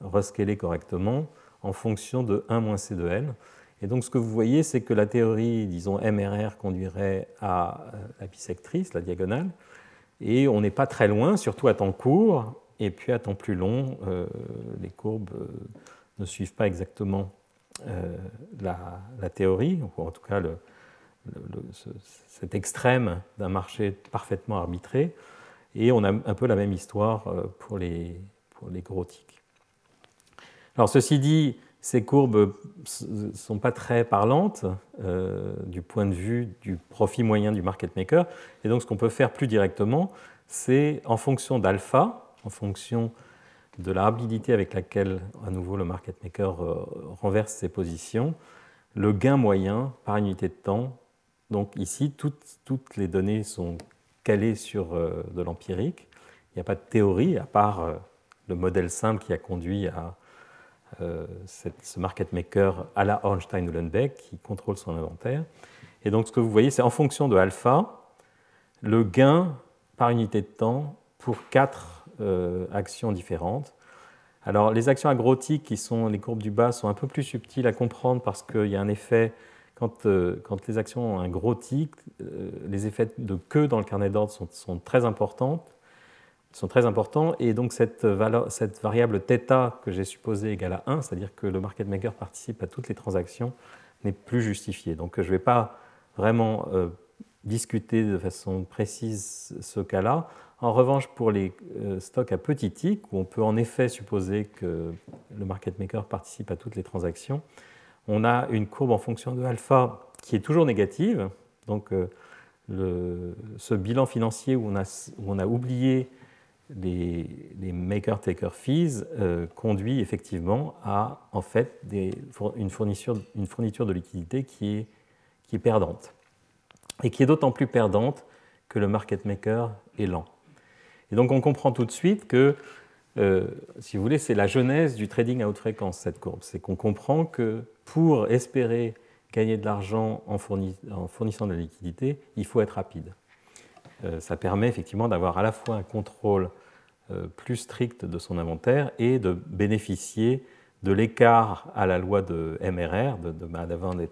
B: rescalée correctement, en fonction de 1 moins C de L. Et donc ce que vous voyez, c'est que la théorie, disons, MRR conduirait à euh, la bisectrice, la diagonale, et on n'est pas très loin, surtout à temps court, et puis à temps plus long, euh, les courbes ne suivent pas exactement la, théorie, ou en tout cas cet extrême d'un marché parfaitement arbitré. Et on a un peu la même histoire euh, pour les, pour les gros tics. Alors ceci dit, ces courbes ne sont pas très parlantes euh, du point de vue du profit moyen du market maker. Et donc ce qu'on peut faire plus directement, c'est en fonction d'alpha, en fonction de la rapidité avec laquelle à nouveau le market maker euh, renverse ses positions, le gain moyen par unité de temps. Donc ici, toutes, toutes les données sont calé sur euh, de l'empirique. Il n'y a pas de théorie, à part euh, le modèle simple qui a conduit à ce market maker à la Ornstein-Uhlenbeck qui contrôle son inventaire. Et donc ce que vous voyez, c'est en fonction de alpha, le gain par unité de temps pour quatre actions différentes. Alors les actions agrotiques, qui sont les courbes du bas, sont un peu plus subtiles à comprendre parce qu'il y a un effet euh, quand, les actions ont un gros tic, euh, les effets de queue dans le carnet d'ordre sont, très importants sont très importants. Et donc cette, cette variable θ que j'ai supposée égale à 1, c'est-à-dire que le market maker participe à toutes les transactions, n'est plus justifiée. Donc je ne vais pas vraiment euh, discuter de façon précise ce cas-là. En revanche, pour les euh, stocks à petit tic, où on peut en effet supposer que le market maker participe à toutes les transactions, on a une courbe en fonction de alpha qui est toujours négative. Donc euh, ce bilan financier où on a, où on a oublié les, maker-taker fees euh, conduit effectivement à en fait une, fourniture, une, fourniture, de liquidité qui est, qui est perdante. Et qui est d'autant plus perdante que le market maker est lent. Et donc on comprend tout de suite que, euh, si vous voulez, c'est la genèse du trading à haute fréquence, cette courbe. C'est qu'on comprend que pour espérer gagner de l'argent en, fournissant de la liquidité, il faut être rapide. Euh, ça permet effectivement d'avoir à la fois un contrôle euh, plus strict de son inventaire et de bénéficier de l'écart à la loi de MRR, de, de Madhavan et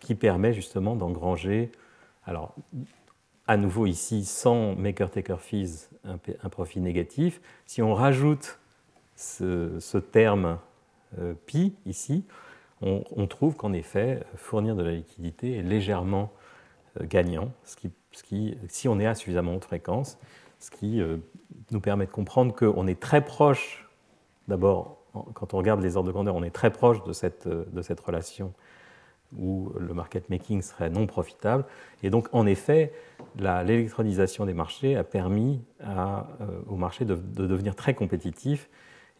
B: qui permet justement d'engranger, alors à nouveau ici, sans maker-taker fees, un, profit négatif. Si on rajoute ce, terme euh, pi ici, on, trouve qu'en effet, fournir de la liquidité est légèrement euh, gagnant, si on est à suffisamment haute fréquence, ce qui euh, nous permet de comprendre qu'on est très proche, d'abord, quand on regarde les ordres de grandeur, on est très proche de cette relation où le market making serait non profitable. Et donc, en effet, l'électronisation des marchés a permis à, euh, au marché de, devenir très compétitif.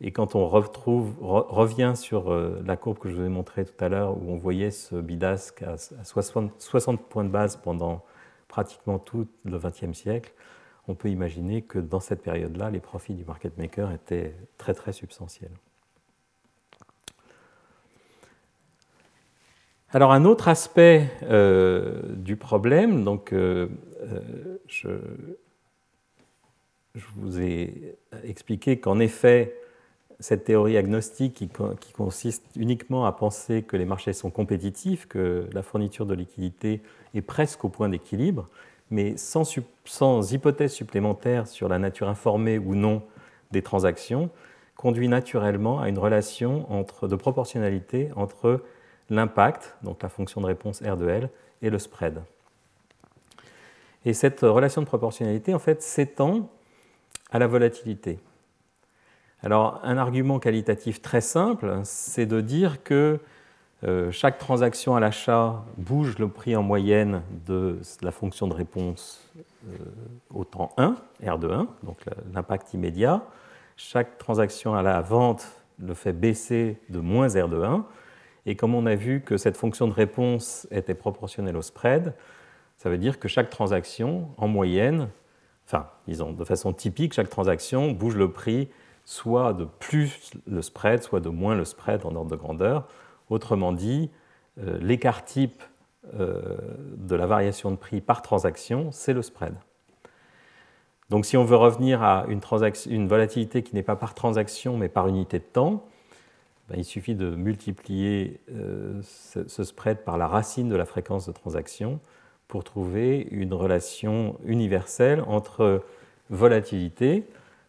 B: Et quand on revient sur euh, la courbe que je vous ai montrée tout à l'heure, où on voyait ce bidasque à, 60, 60, points de base pendant pratiquement tout le XXe siècle, on peut imaginer que dans cette période-là, les profits du market maker étaient très très substantiels. Alors un autre aspect euh, du problème, donc euh, euh, je, vous ai expliqué qu'en effet, cette théorie agnostique qui, consiste uniquement à penser que les marchés sont compétitifs, que la fourniture de liquidités est presque au point d'équilibre, mais sans, hypothèse supplémentaire sur la nature informée ou non des transactions, conduit naturellement à une relation entre, de proportionnalité entre l'impact, donc la fonction de réponse R de L, et le spread. Et cette relation de proportionnalité, en fait, s'étend à la volatilité. Alors, un argument qualitatif très simple, c'est de dire que euh, chaque transaction à l'achat bouge le prix en moyenne de la fonction de réponse euh, au temps 1, R de 1, donc l'impact immédiat. Chaque transaction à la vente le fait baisser de moins R de 1. Et comme on a vu que cette fonction de réponse était proportionnelle au spread, ça veut dire que chaque transaction, en moyenne, enfin, disons de façon typique, chaque transaction bouge le prix soit de plus le spread, soit de moins le spread en ordre de grandeur. Autrement dit, euh, l'écart type euh, de la variation de prix par transaction, c'est le spread. Donc si on veut revenir à une, une volatilité qui n'est pas par transaction mais par unité de temps, ben, il suffit de multiplier euh, ce, spread par la racine de la fréquence de transaction pour trouver une relation universelle entre volatilité,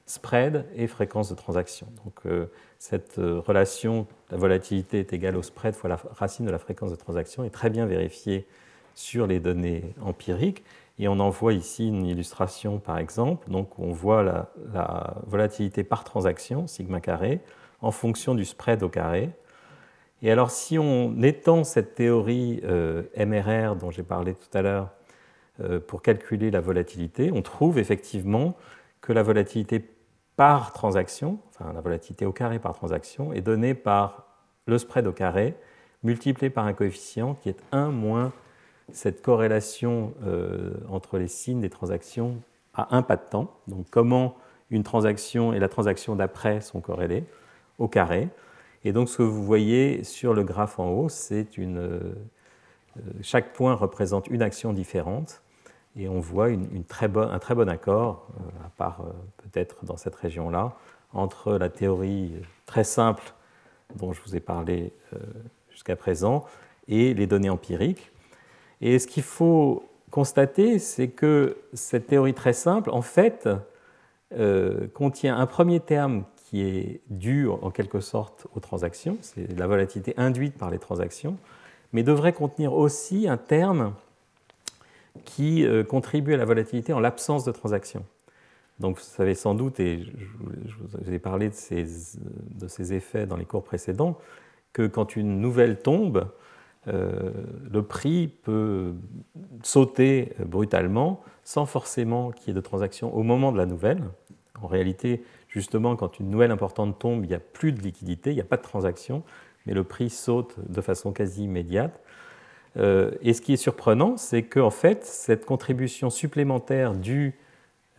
B: spread et fréquence de transaction. Donc euh, cette euh, relation, la volatilité est égale au spread fois la racine de la fréquence de transaction, est très bien vérifiée sur les données empiriques. Et on en voit ici une illustration par exemple. Donc on voit la, la volatilité par transaction, sigma carré, en fonction du spread au carré. Et alors si on étend cette théorie euh, MRR dont j'ai parlé tout à l'heure euh, pour calculer la volatilité, on trouve effectivement que la volatilité par transaction, enfin la volatilité au carré par transaction, est donnée par le spread au carré multiplié par un coefficient qui est 1 moins cette corrélation euh, entre les signes des transactions à un pas de temps. Donc comment une transaction et la transaction d'après sont corrélées au carré. Et donc ce que vous voyez sur le graphe en haut, c'est une, euh, chaque point représente une action différente et on voit une, très un très bon accord, euh, à part euh, peut-être dans cette région-là, entre la théorie très simple dont je vous ai parlé jusqu'à présent et les données empiriques. Et ce qu'il faut constater, c'est que cette théorie très simple, en fait, contient un premier terme qui est dû en quelque sorte aux transactions, c'est la volatilité induite par les transactions, mais devrait contenir aussi un terme qui euh, contribue à la volatilité en l'absence de transactions. Donc vous savez sans doute, et je vous ai parlé de ces, de ces, effets dans les cours précédents, que quand une nouvelle tombe, euh, le prix peut sauter brutalement sans forcément qu'il y ait de transactions au moment de la nouvelle. En réalité, justement, quand une nouvelle importante tombe, il n'y a plus de liquidité, il n'y a pas de transaction, mais le prix saute de façon quasi immédiate. Euh, et ce qui est surprenant, c'est qu'en fait, cette contribution supplémentaire due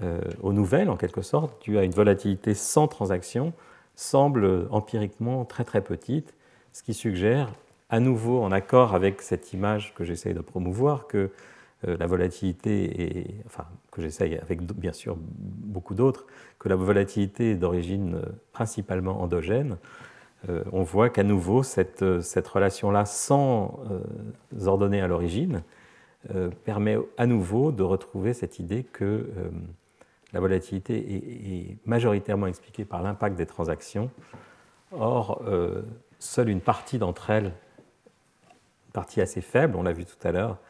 B: euh, aux nouvelles, en quelque sorte, due à une volatilité sans transaction, semble empiriquement très très petite, ce qui suggère, à nouveau en accord avec cette image que j'essaye de promouvoir, que la volatilité est, enfin, que j'essaye avec bien sûr beaucoup d'autres, que la volatilité est d'origine euh, principalement endogène, euh, on voit qu'à nouveau cette, cette relation-là, sans ordonner à l'origine, permet à nouveau de retrouver cette idée que la volatilité est, majoritairement expliquée par l'impact des transactions. Or, seule une partie d'entre elles, une partie assez faible, on l'a vu tout à l'heure, euh, euh,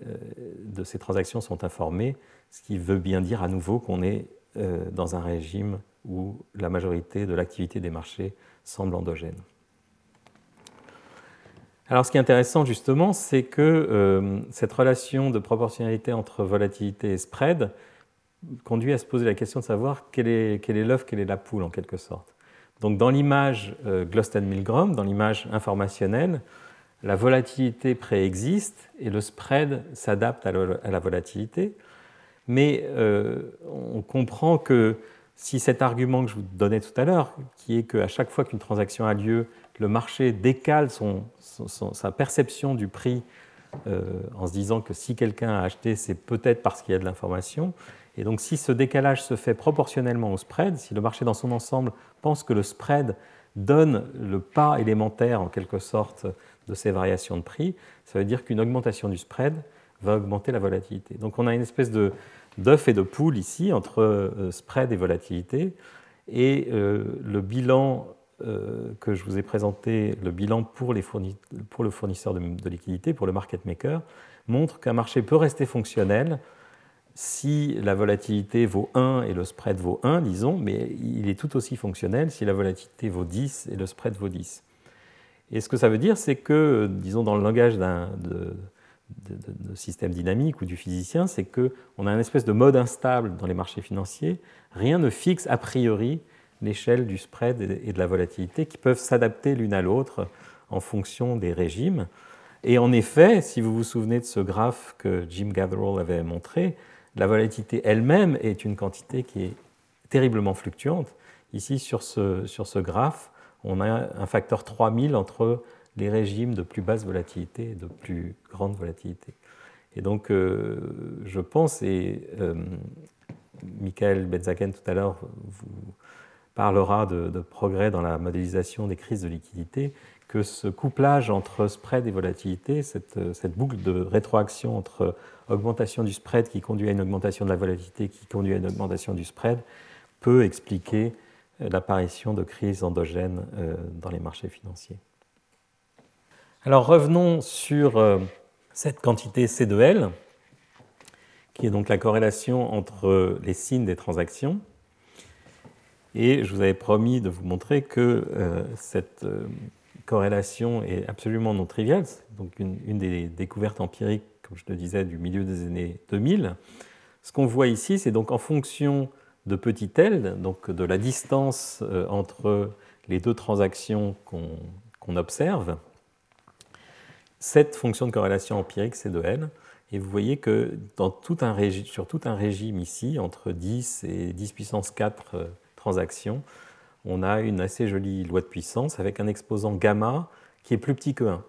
B: de ces transactions sont informées, ce qui veut bien dire à nouveau qu'on est euh, dans un régime où la majorité de l'activité des marchés semble endogène. Alors ce qui est intéressant justement, c'est que cette relation de proportionnalité entre volatilité et spread conduit à se poser la question de savoir quel est, quel est l'œuf, quelle est la poule en quelque sorte. Donc dans l'image Glosten-Milgrom, dans l'image informationnelle, la volatilité préexiste et le spread s'adapte à, la volatilité. Mais euh, on comprend que si cet argument que je vous donnais tout à l'heure, qui est qu'à chaque fois qu'une transaction a lieu, le marché décale sa perception du prix euh, en se disant que si quelqu'un a acheté, c'est peut-être parce qu'il y a de l'information. Et donc si ce décalage se fait proportionnellement au spread, si le marché dans son ensemble pense que le spread donne le pas élémentaire en quelque sorte de ces variations de prix, ça veut dire qu'une augmentation du spread va augmenter la volatilité. Donc on a une espèce d'œuf et de poule ici entre euh, spread et volatilité. Et euh, le bilan euh, que je vous ai présenté, le bilan pour, les le fournisseur de, de, pour le market maker, montre qu'un marché peut rester fonctionnel si la volatilité vaut 1 et le spread vaut 1, disons, mais il est tout aussi fonctionnel si la volatilité vaut 10 et le spread vaut 10. Et ce que ça veut dire, c'est que, disons, dans le langage d'un système dynamique ou du physicien, c'est qu'on a une espèce de mode instable dans les marchés financiers. Rien ne fixe a priori l'échelle du spread et de la volatilité qui peuvent s'adapter l'une à l'autre en fonction des régimes. Et en effet, si vous vous souvenez de ce graphe que Jim Gatherall avait montré, la volatilité elle-même est une quantité qui est terriblement fluctuante. Ici, sur ce, sur ce graphe, on a un facteur 3000 entre les régimes de plus basse volatilité et de plus grande volatilité. Et donc, euh, je pense, et euh, Michael Benzaken tout à l'heure vous parlera de, progrès dans la modélisation des crises de liquidité, que ce couplage entre spread et volatilité, cette, cette, boucle de rétroaction entre augmentation du spread qui conduit à une augmentation de la volatilité qui conduit à une augmentation du spread, peut expliquer l'apparition de crises endogènes euh, dans les marchés financiers. Alors revenons sur euh, cette quantité C2L, qui est donc la corrélation entre les signes des transactions. Et je vous avais promis de vous montrer que euh, cette corrélation est absolument non triviale. donc une, une, des découvertes empiriques, comme je le disais, du milieu des années 2000. Ce qu'on voit ici, c'est donc en fonction de petit l, donc de la distance euh, entre les deux transactions qu'on observe, cette fonction de corrélation empirique, c'est de L. Et vous voyez que dans tout un sur tout un régime ici, entre 10 et 10 puissance 4 euh, transactions, on a une assez jolie loi de puissance avec un exposant gamma qui est plus petit que 1.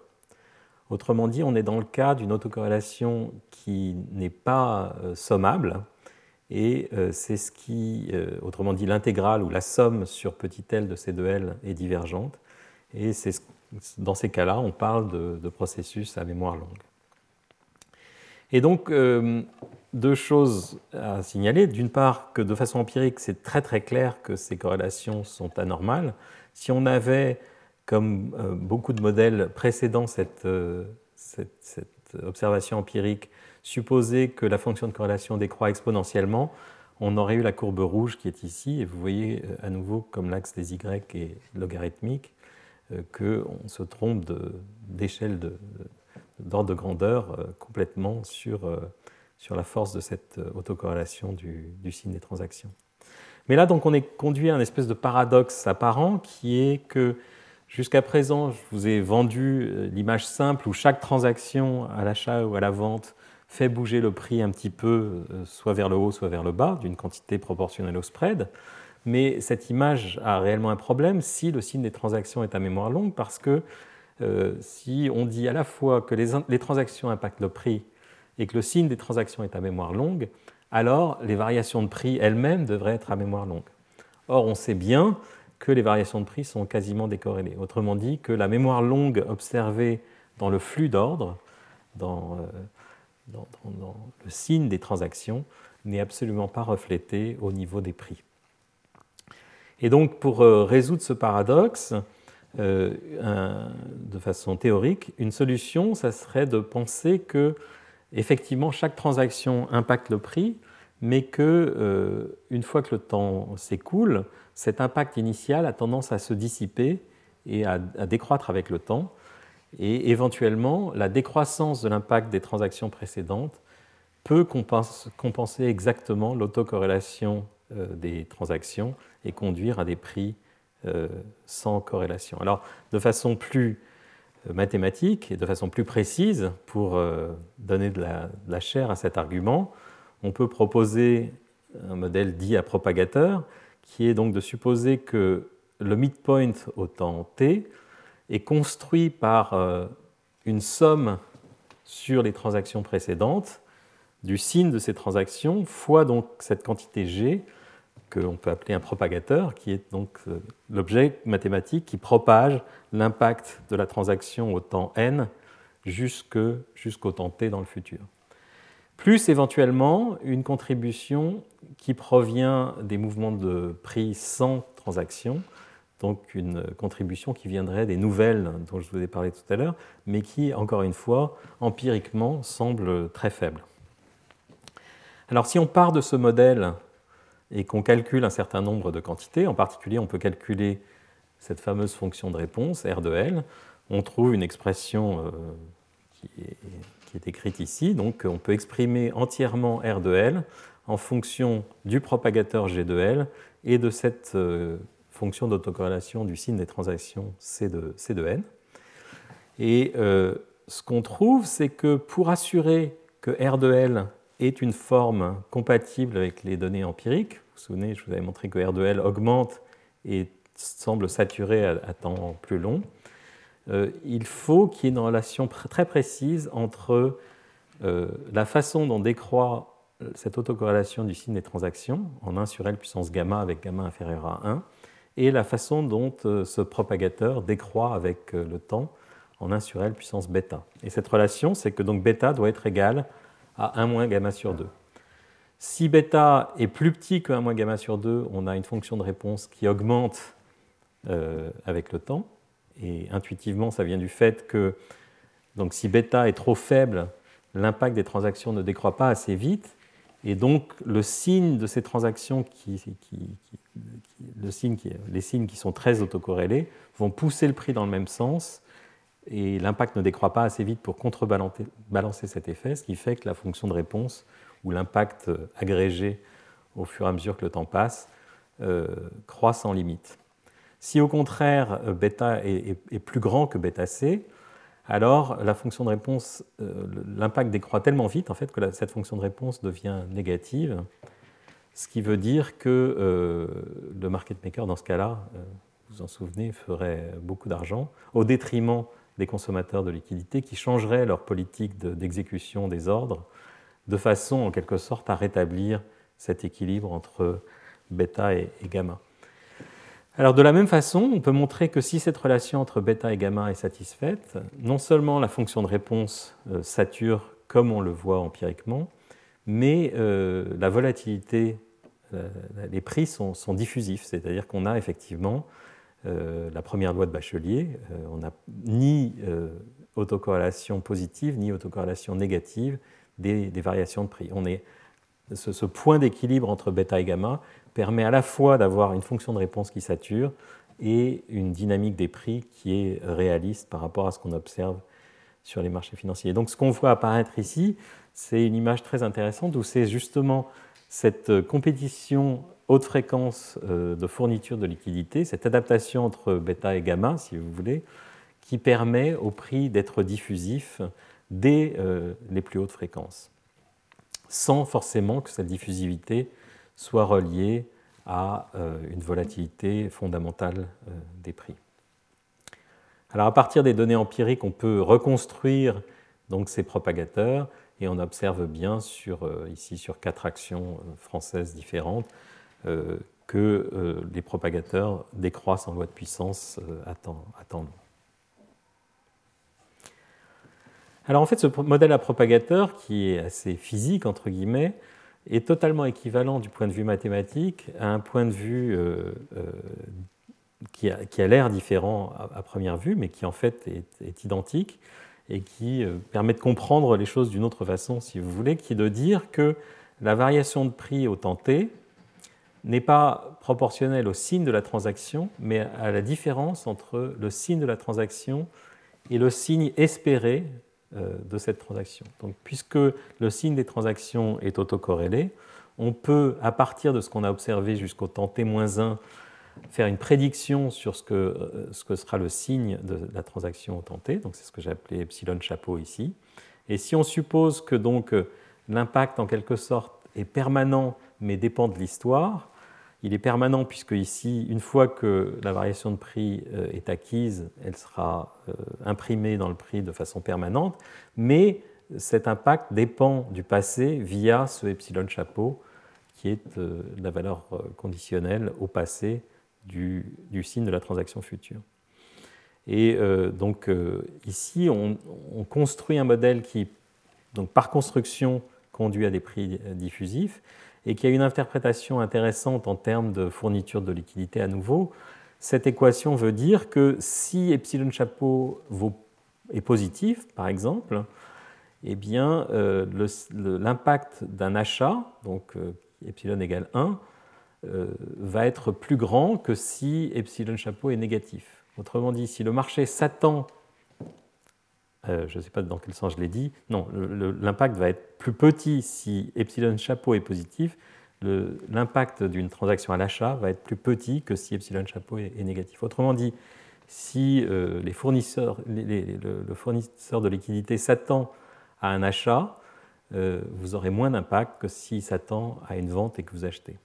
B: Autrement dit, on est dans le cas d'une autocorrélation qui n'est pas euh, sommable, et euh, c'est ce qui, euh, autrement dit, l'intégrale ou la somme sur petit l de ces deux L est divergente. Et dans ces cas-là, on parle de, processus à mémoire longue. Et donc, euh, deux choses à signaler. D'une part, que de façon empirique, c'est très très clair que ces corrélations sont anormales. Si on avait, comme beaucoup de modèles cette, cette, observation empirique, supposé que la fonction de corrélation décroît exponentiellement, on aurait eu la courbe rouge qui est ici, et vous voyez euh, à nouveau, comme l'axe des y est logarithmique, qu'on se trompe d'échelle d'ordre de, de, grandeur complètement sur sur la force de cette euh, autocorrélation du, signe des transactions. Mais là, donc, on est conduit à un espèce de paradoxe apparent qui est que jusqu'à présent, je vous ai vendu euh, l'image simple où chaque transaction à l'achat ou à la vente fait bouger le prix un petit peu, euh, soit vers le haut, soit vers le bas, d'une quantité proportionnelle au spread. Mais cette image a réellement un problème si le signe des transactions est à mémoire longue, parce que si on dit à la fois que les, les transactions impactent le prix et que le signe des transactions est à mémoire longue, alors les variations de prix elles-mêmes devraient être à mémoire longue. Or, on sait bien que les variations de prix sont quasiment décorrélées. Autrement dit, que la mémoire longue observée dans le flux d'ordre, dans, euh, le signe des transactions, n'est absolument pas reflétée au niveau des prix. Et donc, pour euh, résoudre ce paradoxe, euh, de façon théorique, une solution, ça serait de penser que effectivement, chaque transaction impacte le prix, mais que euh, une fois que le temps s'écoule, cet impact initial a tendance à se dissiper et à, décroître avec le temps. Et éventuellement, la décroissance de l'impact des transactions précédentes peut compenser exactement l'autocorrélation euh, des transactions et conduire à des prix euh, sans corrélation. Alors, de façon plus euh, mathématiques et de façon plus précise, pour donner de la, chair à cet argument, on peut proposer un modèle dit à propagateur, qui est donc de supposer que le midpoint au temps t est construit par euh, une somme sur les transactions précédentes du signe de ces transactions fois donc cette quantité g qu'on peut appeler un propagateur, qui est donc euh, l'objet mathématique qui propage l'impact de la transaction au temps n jusqu'au temps t dans le futur. Plus éventuellement une contribution qui provient des mouvements de prix sans transaction, donc une contribution qui viendrait des nouvelles dont je vous ai parlé tout à l'heure, mais qui, encore une fois, empiriquement semble très faible. Alors si on part de ce modèle et qu'on calcule un certain nombre de quantités. En particulier, on peut calculer cette fameuse fonction de réponse, R de L. On trouve une expression euh, qui, est, écrite ici. Donc, on peut exprimer entièrement R de L en fonction du propagateur G de L et de cette euh, fonction d'autocorrélation du signe des transactions C de, N. Et euh, ce qu'on trouve, c'est que pour assurer que R de L est une forme compatible avec les données empiriques, vous vous souvenez, je vous avais montré que R de L augmente et semble saturer à, temps plus long. Euh, il faut qu'il y ait une relation très précise entre euh, la façon dont décroît cette autocorrélation du signe des transactions, en 1 sur L puissance gamma avec gamma inférieur à 1, et la façon dont ce propagateur décroît avec le temps, en 1 sur L puissance bêta. Et cette relation, c'est que donc bêta doit être égal à 1 moins gamma sur 2. Si bêta est plus petit que 1 moins gamma sur 2, on a une fonction de réponse qui augmente euh, avec le temps. Et intuitivement, ça vient du fait que donc, si bêta est trop faible, l'impact des transactions ne décroît pas assez vite. Et donc, le signe de ces transactions, qui, les signes qui sont très autocorrélés, vont pousser le prix dans le même sens. Et l'impact ne décroît pas assez vite pour contrebalancer cet effet, ce qui fait que la fonction de réponse où l'impact agrégé au fur et à mesure que le temps passe euh, croît sans limite. Si au contraire euh, bêta est, plus grand que bêta c, alors la fonction de réponse, euh, l'impact décroît tellement vite en fait que cette fonction de réponse devient négative, ce qui veut dire que le market maker dans ce cas-là, vous vous en souvenez, ferait beaucoup d'argent au détriment des consommateurs de liquidités qui changeraient leur politique d'exécution des ordres de façon en quelque sorte à rétablir cet équilibre entre bêta et, gamma. Alors de la même façon, on peut montrer que si cette relation entre bêta et gamma est satisfaite, non seulement la fonction de réponse euh, sature comme on le voit empiriquement, mais la volatilité, les prix sont, diffusifs, c'est-à-dire qu'on a effectivement la première loi de Bachelier, on n'a ni autocorrélation positive ni autocorrélation négative des, variations de prix. On est, ce, point d'équilibre entre bêta et gamma permet à la fois d'avoir une fonction de réponse qui sature et une dynamique des prix qui est réaliste par rapport à ce qu'on observe sur les marchés financiers. Donc ce qu'on voit apparaître ici, c'est une image très intéressante où c'est justement cette compétition haute fréquence euh, de fourniture de liquidités, cette adaptation entre bêta et gamma, si vous voulez, qui permet au prix d'être diffusif dès euh, les plus hautes fréquences, sans forcément que cette diffusivité soit reliée à euh, une volatilité fondamentale euh, des prix. Alors à partir des données empiriques, on peut reconstruire donc ces propagateurs et on observe bien sur, ici sur quatre actions françaises différentes que les propagateurs décroissent en loi de puissance à temps, long. Alors en fait, ce modèle à propagateur, qui est assez physique, entre guillemets, est totalement équivalent du point de vue mathématique à un point de vue euh, euh, qui a, l'air différent à, première vue, mais qui en fait est, identique et qui euh, permet de comprendre les choses d'une autre façon, si vous voulez, qui est de dire que la variation de prix au temps t n'est pas proportionnelle au signe de la transaction, mais à la différence entre le signe de la transaction et le signe espéré euh, de cette transaction. Donc, puisque le signe des transactions est autocorrélé, on peut, à partir de ce qu'on a observé jusqu'au temps t-1, faire une prédiction sur ce que, euh, ce que, sera le signe de la transaction au temps t. Donc, c'est ce que j'ai appelé epsilon chapeau ici. Et si on suppose que donc euh, l'impact, en quelque sorte, est permanent mais dépend de l'histoire, il est permanent puisque ici, une fois que la variation de prix euh, est acquise, elle sera imprimée dans le prix de façon permanente, mais cet impact dépend du passé via ce epsilon chapeau qui est la valeur conditionnelle au passé du, signe de la transaction future. Et donc ici, on, on, construit un modèle qui, donc par construction, conduit à des prix diffusifs, et qui a une interprétation intéressante en termes de fourniture de liquidité à nouveau. Cette équation veut dire que si epsilon chapeau est positif, par exemple, eh bien, euh, l'impact d'un achat, donc euh, epsilon égale 1, euh, va être plus grand que si epsilon chapeau est négatif. Autrement dit, si le marché s'attend euh, je ne sais pas dans quel sens je l'ai dit, non, l'impact va être plus petit si epsilon chapeau est positif, l'impact d'une transaction à l'achat va être plus petit que si epsilon chapeau est, négatif. Autrement dit, si euh, le, fournisseur de liquidité s'attend à un achat, euh, vous aurez moins d'impact que s'il s'attend à une vente et que vous achetez.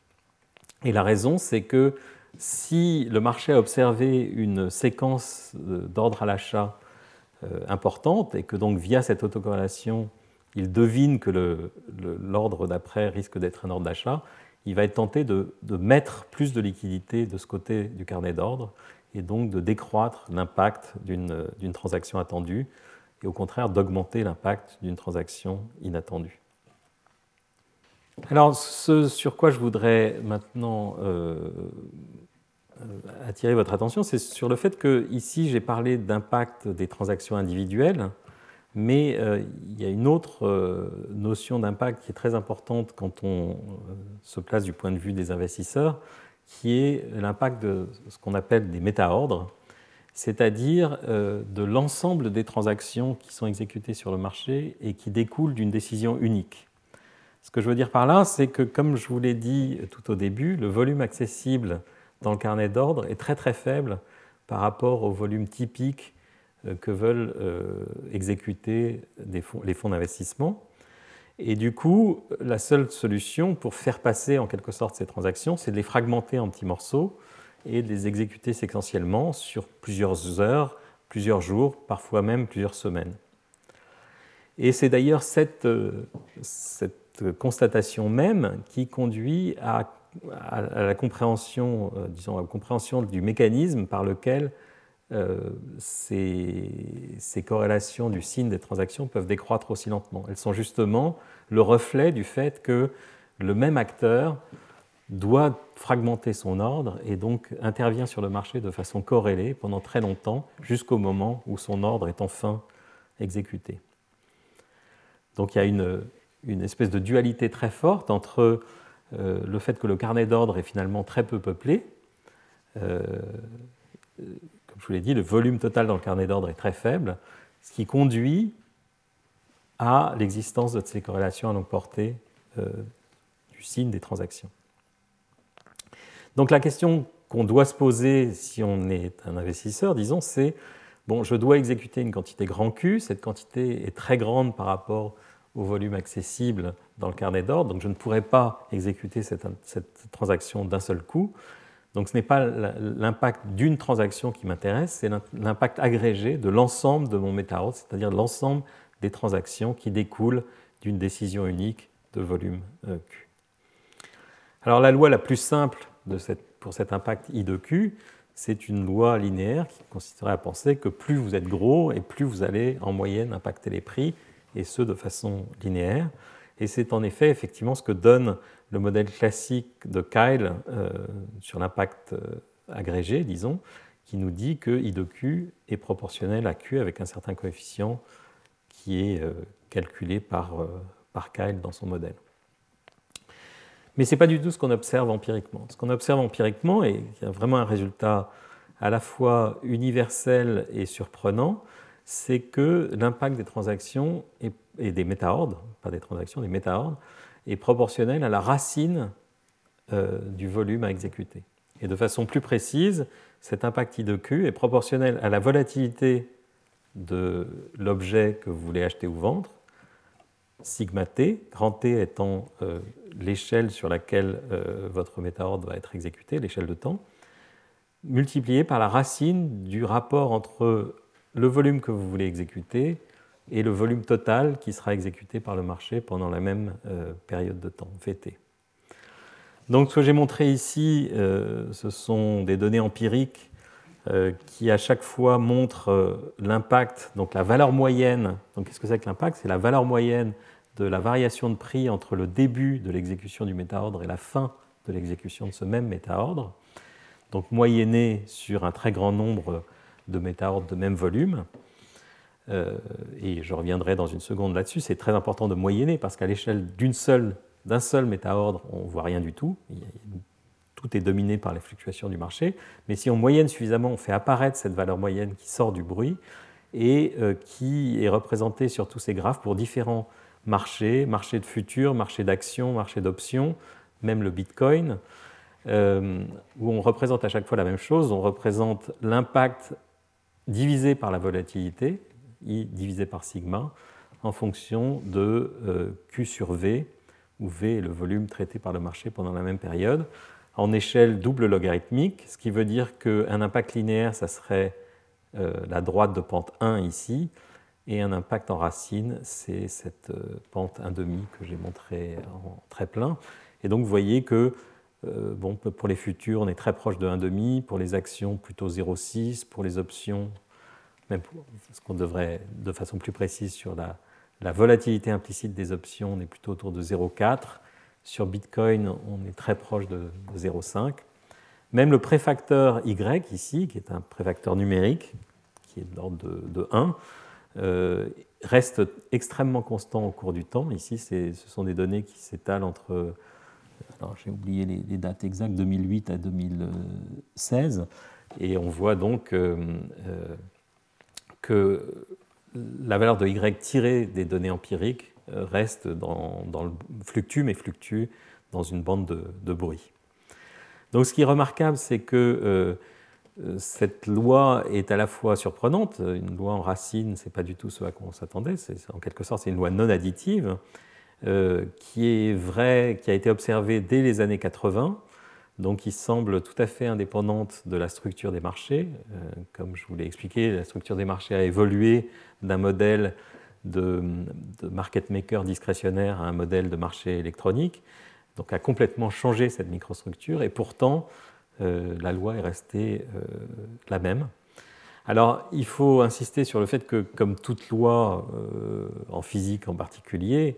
B: Et la raison, c'est que si le marché a observé une séquence d'ordre à l'achat euh, importante et que donc via cette autocorrélation, il devine que l'ordre d'après risque d'être un ordre d'achat, il va être tenté de, mettre plus de liquidité de ce côté du carnet d'ordre et donc de décroître l'impact d'une transaction attendue et au contraire d'augmenter l'impact d'une transaction inattendue. Alors, ce sur quoi je voudrais maintenant euh, euh, attirer votre attention, c'est sur le fait que ici j'ai parlé d'impact des transactions individuelles, mais euh, il y a une autre notion d'impact qui est très importante quand on se place du point de vue des investisseurs, qui est l'impact de ce qu'on appelle des méta-ordres, c'est-à-dire de l'ensemble des transactions qui sont exécutées sur le marché et qui découlent d'une décision unique. Ce que je veux dire par là, c'est que, comme je vous l'ai dit tout au début, le volume accessible dans le carnet d'ordre est très très faible par rapport au volume typique euh, que veulent euh, exécuter les fonds d'investissement. Et du coup, la seule solution pour faire passer en quelque sorte ces transactions, c'est de les fragmenter en petits morceaux et de les exécuter séquentiellement sur plusieurs heures, plusieurs jours, parfois même plusieurs semaines. Et c'est d'ailleurs cette, euh, cette constatation même qui conduit à à la compréhension, euh, disons, la compréhension du mécanisme par lequel ces, corrélations du signe des transactions peuvent décroître aussi lentement. Elles sont justement le reflet du fait que le même acteur doit fragmenter son ordre et donc intervient sur le marché de façon corrélée pendant très longtemps jusqu'au moment où son ordre est enfin exécuté. Donc il y a une, espèce de dualité très forte entre euh, le fait que le carnet d'ordre est finalement très peu peuplé. Euh, comme je vous l'ai dit, le volume total dans le carnet d'ordre est très faible, ce qui conduit à l'existence de ces corrélations à longue portée euh, du signe des transactions. Donc la question qu'on doit se poser si on est un investisseur, disons, c'est bon, je dois exécuter une quantité grand Q, cette quantité est très grande par rapport au volume accessible dans le carnet d'ordre, donc je ne pourrais pas exécuter cette, transaction d'un seul coup. Donc ce n'est pas l'impact d'une transaction qui m'intéresse, c'est l'impact agrégé de l'ensemble de mon méta c'est-à-dire l'ensemble des transactions qui découlent d'une décision unique de volume euh, Q. Alors la loi la plus simple pour cet impact I de Q, c'est une loi linéaire qui consisterait à penser que plus vous êtes gros et plus vous allez en moyenne impacter les prix, et ce de façon linéaire. Et c'est en effet effectivement ce que donne le modèle classique de Kyle euh, sur l'impact euh, agrégé, disons, qui nous dit que I de Q est proportionnel à Q avec un certain coefficient qui est euh, calculé par, par Kyle dans son modèle. Mais ce n'est pas du tout ce qu'on observe empiriquement. Ce qu'on observe empiriquement, et y a vraiment un résultat à la fois universel et surprenant, c'est que l'impact des transactions et, des métaordres, pas des transactions, des métaordres, est proportionnel à la racine euh, du volume à exécuter. Et de façon plus précise, cet impact I de Q est proportionnel à la volatilité de l'objet que vous voulez acheter ou vendre, sigma t, grand T étant euh, l'échelle sur laquelle euh, votre métaordre va être exécuté, l'échelle de temps, multiplié par la racine du rapport entre le volume que vous voulez exécuter et le volume total qui sera exécuté par le marché pendant la même euh, période de temps, VT. Donc ce que j'ai montré ici, ce sont des données empiriques qui à chaque fois montrent l'impact, donc la valeur moyenne. Donc qu'est-ce que c'est que l'impact? C'est la valeur moyenne de la variation de prix entre le début de l'exécution du métaordre et la fin de l'exécution de ce même métaordre, donc moyenné sur un très grand nombre de métaordres de même volume. Euh, et je reviendrai dans une seconde là-dessus. C'est très important de moyenner parce qu'à l'échelle d'une seule, d'un seul métaordre, on ne voit rien du tout. Tout est dominé par les fluctuations du marché. Mais si on moyenne suffisamment, on fait apparaître cette valeur moyenne qui sort du bruit et euh, qui est représentée sur tous ces graphes pour différents marché, marché de futur, marché d'actions, marché d'options, même le Bitcoin, euh, où on représente à chaque fois la même chose. On représente l'impact divisé par la volatilité, I divisé par sigma, en fonction de euh, Q sur V, où V est le volume traité par le marché pendant la même période, en échelle double logarithmique, ce qui veut dire qu'un impact linéaire, ça serait euh, la droite de pente 1 ici, et un impact en racine, c'est cette euh, pente 1,5 que j'ai montré en très plein. Et donc vous voyez que euh, bon, pour les futurs, on est très proche de 1,5, pour les actions plutôt 0,6, pour les options, même pour ce qu'on devrait de façon plus précise sur la, la volatilité implicite des options, on est plutôt autour de 0,4. Sur Bitcoin, on est très proche de, 0,5. Même le préfacteur Y ici, qui est un préfacteur numérique, qui est de l'ordre de, de 1, euh, reste extrêmement constant au cours du temps. Ici, ce sont des données qui s'étalent entre, j'ai oublié les, dates exactes, 2008 à 2016, et on voit donc euh, euh, que la valeur de Y tirée des données empiriques reste dans, fluctue, mais fluctue dans une bande de, bruit. Donc ce qui est remarquable, c'est que euh, cette loi est à la fois surprenante, une loi en racine, c'est pas du tout ce à quoi on s'attendait, en quelque sorte c'est une loi non additive, euh, qui est vraie, qui a été observée dès les années 80, donc qui semble tout à fait indépendante de la structure des marchés. Euh, comme je vous l'ai expliqué, la structure des marchés a évolué d'un modèle de, market maker discrétionnaire à un modèle de marché électronique, donc a complètement changé cette microstructure, et pourtant euh, la loi est restée la même. Alors, il faut insister sur le fait que, comme toute loi, en physique en particulier,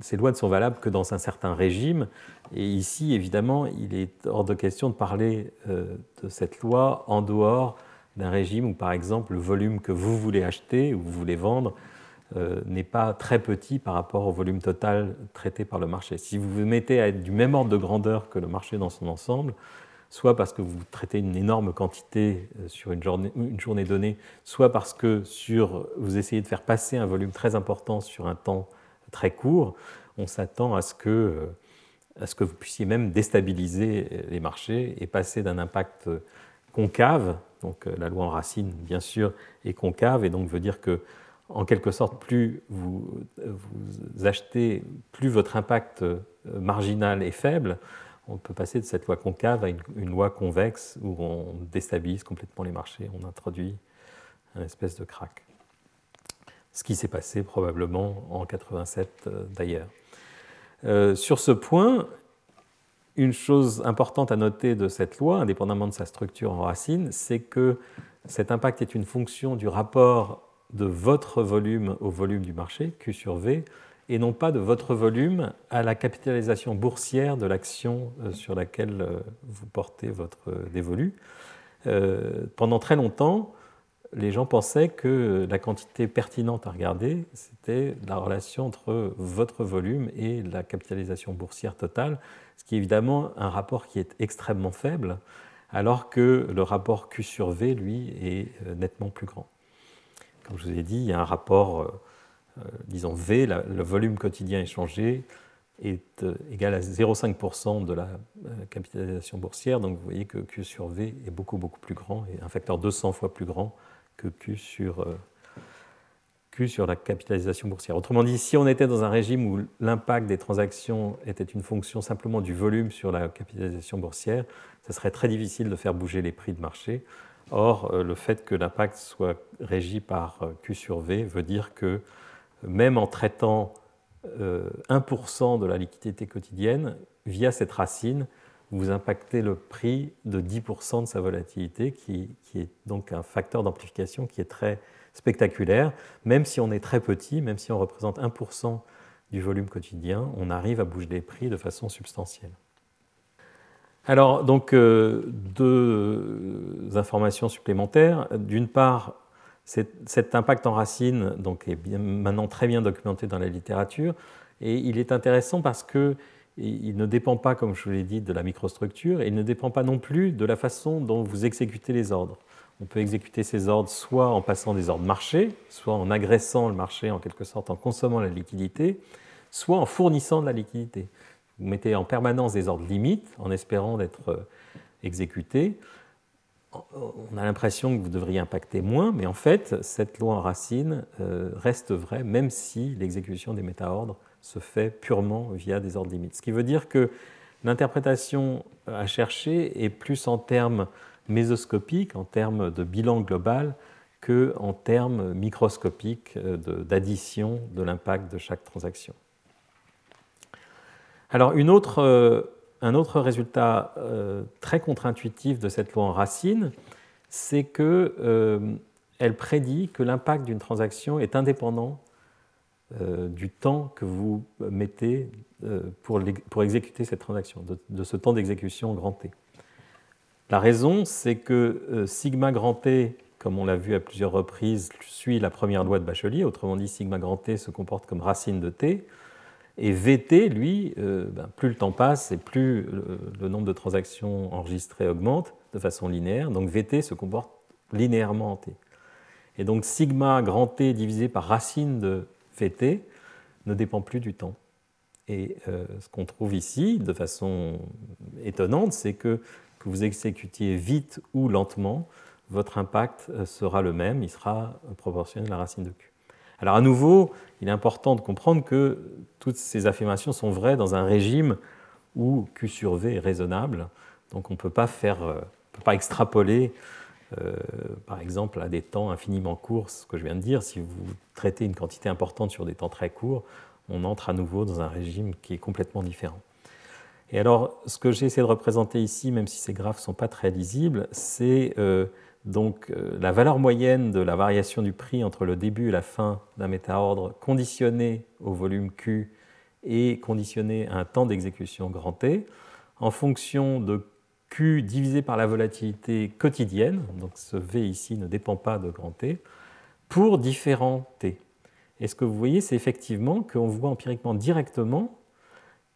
B: ces lois ne sont valables que dans un certain régime. Et ici, évidemment, il est hors de question de parler de cette loi en dehors d'un régime où, par exemple, le volume que vous voulez acheter ou vous voulez vendre euh, n'est pas très petit par rapport au volume total traité par le marché. Si vous vous mettez à être du même ordre de grandeur que le marché dans son ensemble, soit parce que vous traitez une énorme quantité euh, sur une journée, donnée, soit parce que vous essayez de faire passer un volume très important sur un temps très court, on s'attend à ce que euh, à ce que vous puissiez même déstabiliser les marchés et passer d'un impact concave, donc la loi en racine bien sûr est concave et donc veut dire que en quelque sorte, plus vous, achetez, plus votre impact euh, marginal est faible. On peut passer de cette loi concave à une, loi convexe où on déstabilise complètement les marchés, on introduit un espèce de crack. Ce qui s'est passé probablement en 87 euh, d'ailleurs. Euh, sur ce point, une chose importante à noter de cette loi, indépendamment de sa structure en racine, c'est que cet impact est une fonction du rapport de votre volume au volume du marché, Q sur V, et non pas de votre volume à la capitalisation boursière de l'action euh, sur laquelle vous portez votre dévolu. Pendant très longtemps, les gens pensaient que la quantité pertinente à regarder, c'était la relation entre votre volume et la capitalisation boursière totale, ce qui est évidemment un rapport qui est extrêmement faible, alors que le rapport Q sur V, lui, est nettement plus grand. Comme je vous ai dit, il y a un rapport, euh, euh, disons V, le volume quotidien échangé est euh, égal à 0,5% de la capitalisation boursière. Donc vous voyez que Q sur V est beaucoup, beaucoup plus grand, et un facteur 200 fois plus grand que Q sur, Q sur la capitalisation boursière. Autrement dit, si on était dans un régime où l'impact des transactions était une fonction simplement du volume sur la capitalisation boursière, ce serait très difficile de faire bouger les prix de marché. Or, euh, le fait que l'impact soit régi par euh, Q sur V veut dire que même en traitant 1% euh, de la liquidité quotidienne, via cette racine, vous impactez le prix de 10% de sa volatilité, qui, est donc un facteur d'amplification qui est très spectaculaire. Même si on est très petit, même si on représente 1% du volume quotidien, on arrive à bouger les prix de façon substantielle. Alors, donc, euh, deux informations supplémentaires. D'une part, cet impact en racine donc, est maintenant très bien documenté dans la littérature et il est intéressant parce que il ne dépend pas, comme je vous l'ai dit, de la microstructure et il ne dépend pas non plus de la façon dont vous exécutez les ordres. On peut exécuter ces ordres soit en passant des ordres marché, soit en agressant le marché en quelque sorte, en consommant la liquidité, soit en fournissant de la liquidité. Vous mettez en permanence des ordres limites en espérant d'être euh, exécutés. On a l'impression que vous devriez impacter moins, mais en fait, cette loi en racine euh, reste vraie même si l'exécution des métaordres se fait purement via des ordres limites. Ce qui veut dire que l'interprétation à chercher est plus en termes mésoscopiques, en termes de bilan global, que en termes microscopiques euh, d'addition de l'impact de chaque transaction. Alors, euh, un autre résultat euh, très contre-intuitif de cette loi en racine, c'est qu'elle euh, prédit que l'impact d'une transaction est indépendant du temps que vous mettez pour, exécuter cette transaction, de, ce temps d'exécution grand T. La raison, c'est que sigma grand T, comme on l'a vu à plusieurs reprises, suit la première loi de Bachelier, autrement dit sigma grand T se comporte comme racine de T, et VT, lui, euh, ben, plus le temps passe et plus le, nombre de transactions enregistrées augmente de façon linéaire. Donc VT se comporte linéairement en T. Et donc sigma grand T divisé par racine de VT ne dépend plus du temps. Et euh, ce qu'on trouve ici, de façon étonnante, c'est que que vous exécutiez vite ou lentement, votre impact euh, sera le même, il sera proportionnel à la racine de Q. Alors à nouveau, il est important de comprendre que toutes ces affirmations sont vraies dans un régime où Q sur V est raisonnable. Donc on ne peut pas faire, euh, peut pas extrapoler, euh, par exemple, à des temps infiniment courts, ce que je viens de dire. Si vous traitez une quantité importante sur des temps très courts, on entre à nouveau dans un régime qui est complètement différent. Et alors, ce que j'ai essayé de représenter ici, même si ces graphes ne sont pas très lisibles, c'est euh, Donc euh, la valeur moyenne de la variation du prix entre le début et la fin d'un métaordre conditionné au volume Q et conditionné à un temps d'exécution grand T, en fonction de Q divisé par la volatilité quotidienne, donc ce V ici ne dépend pas de grand T, pour différents T. Et ce que vous voyez, c'est effectivement qu'on voit empiriquement directement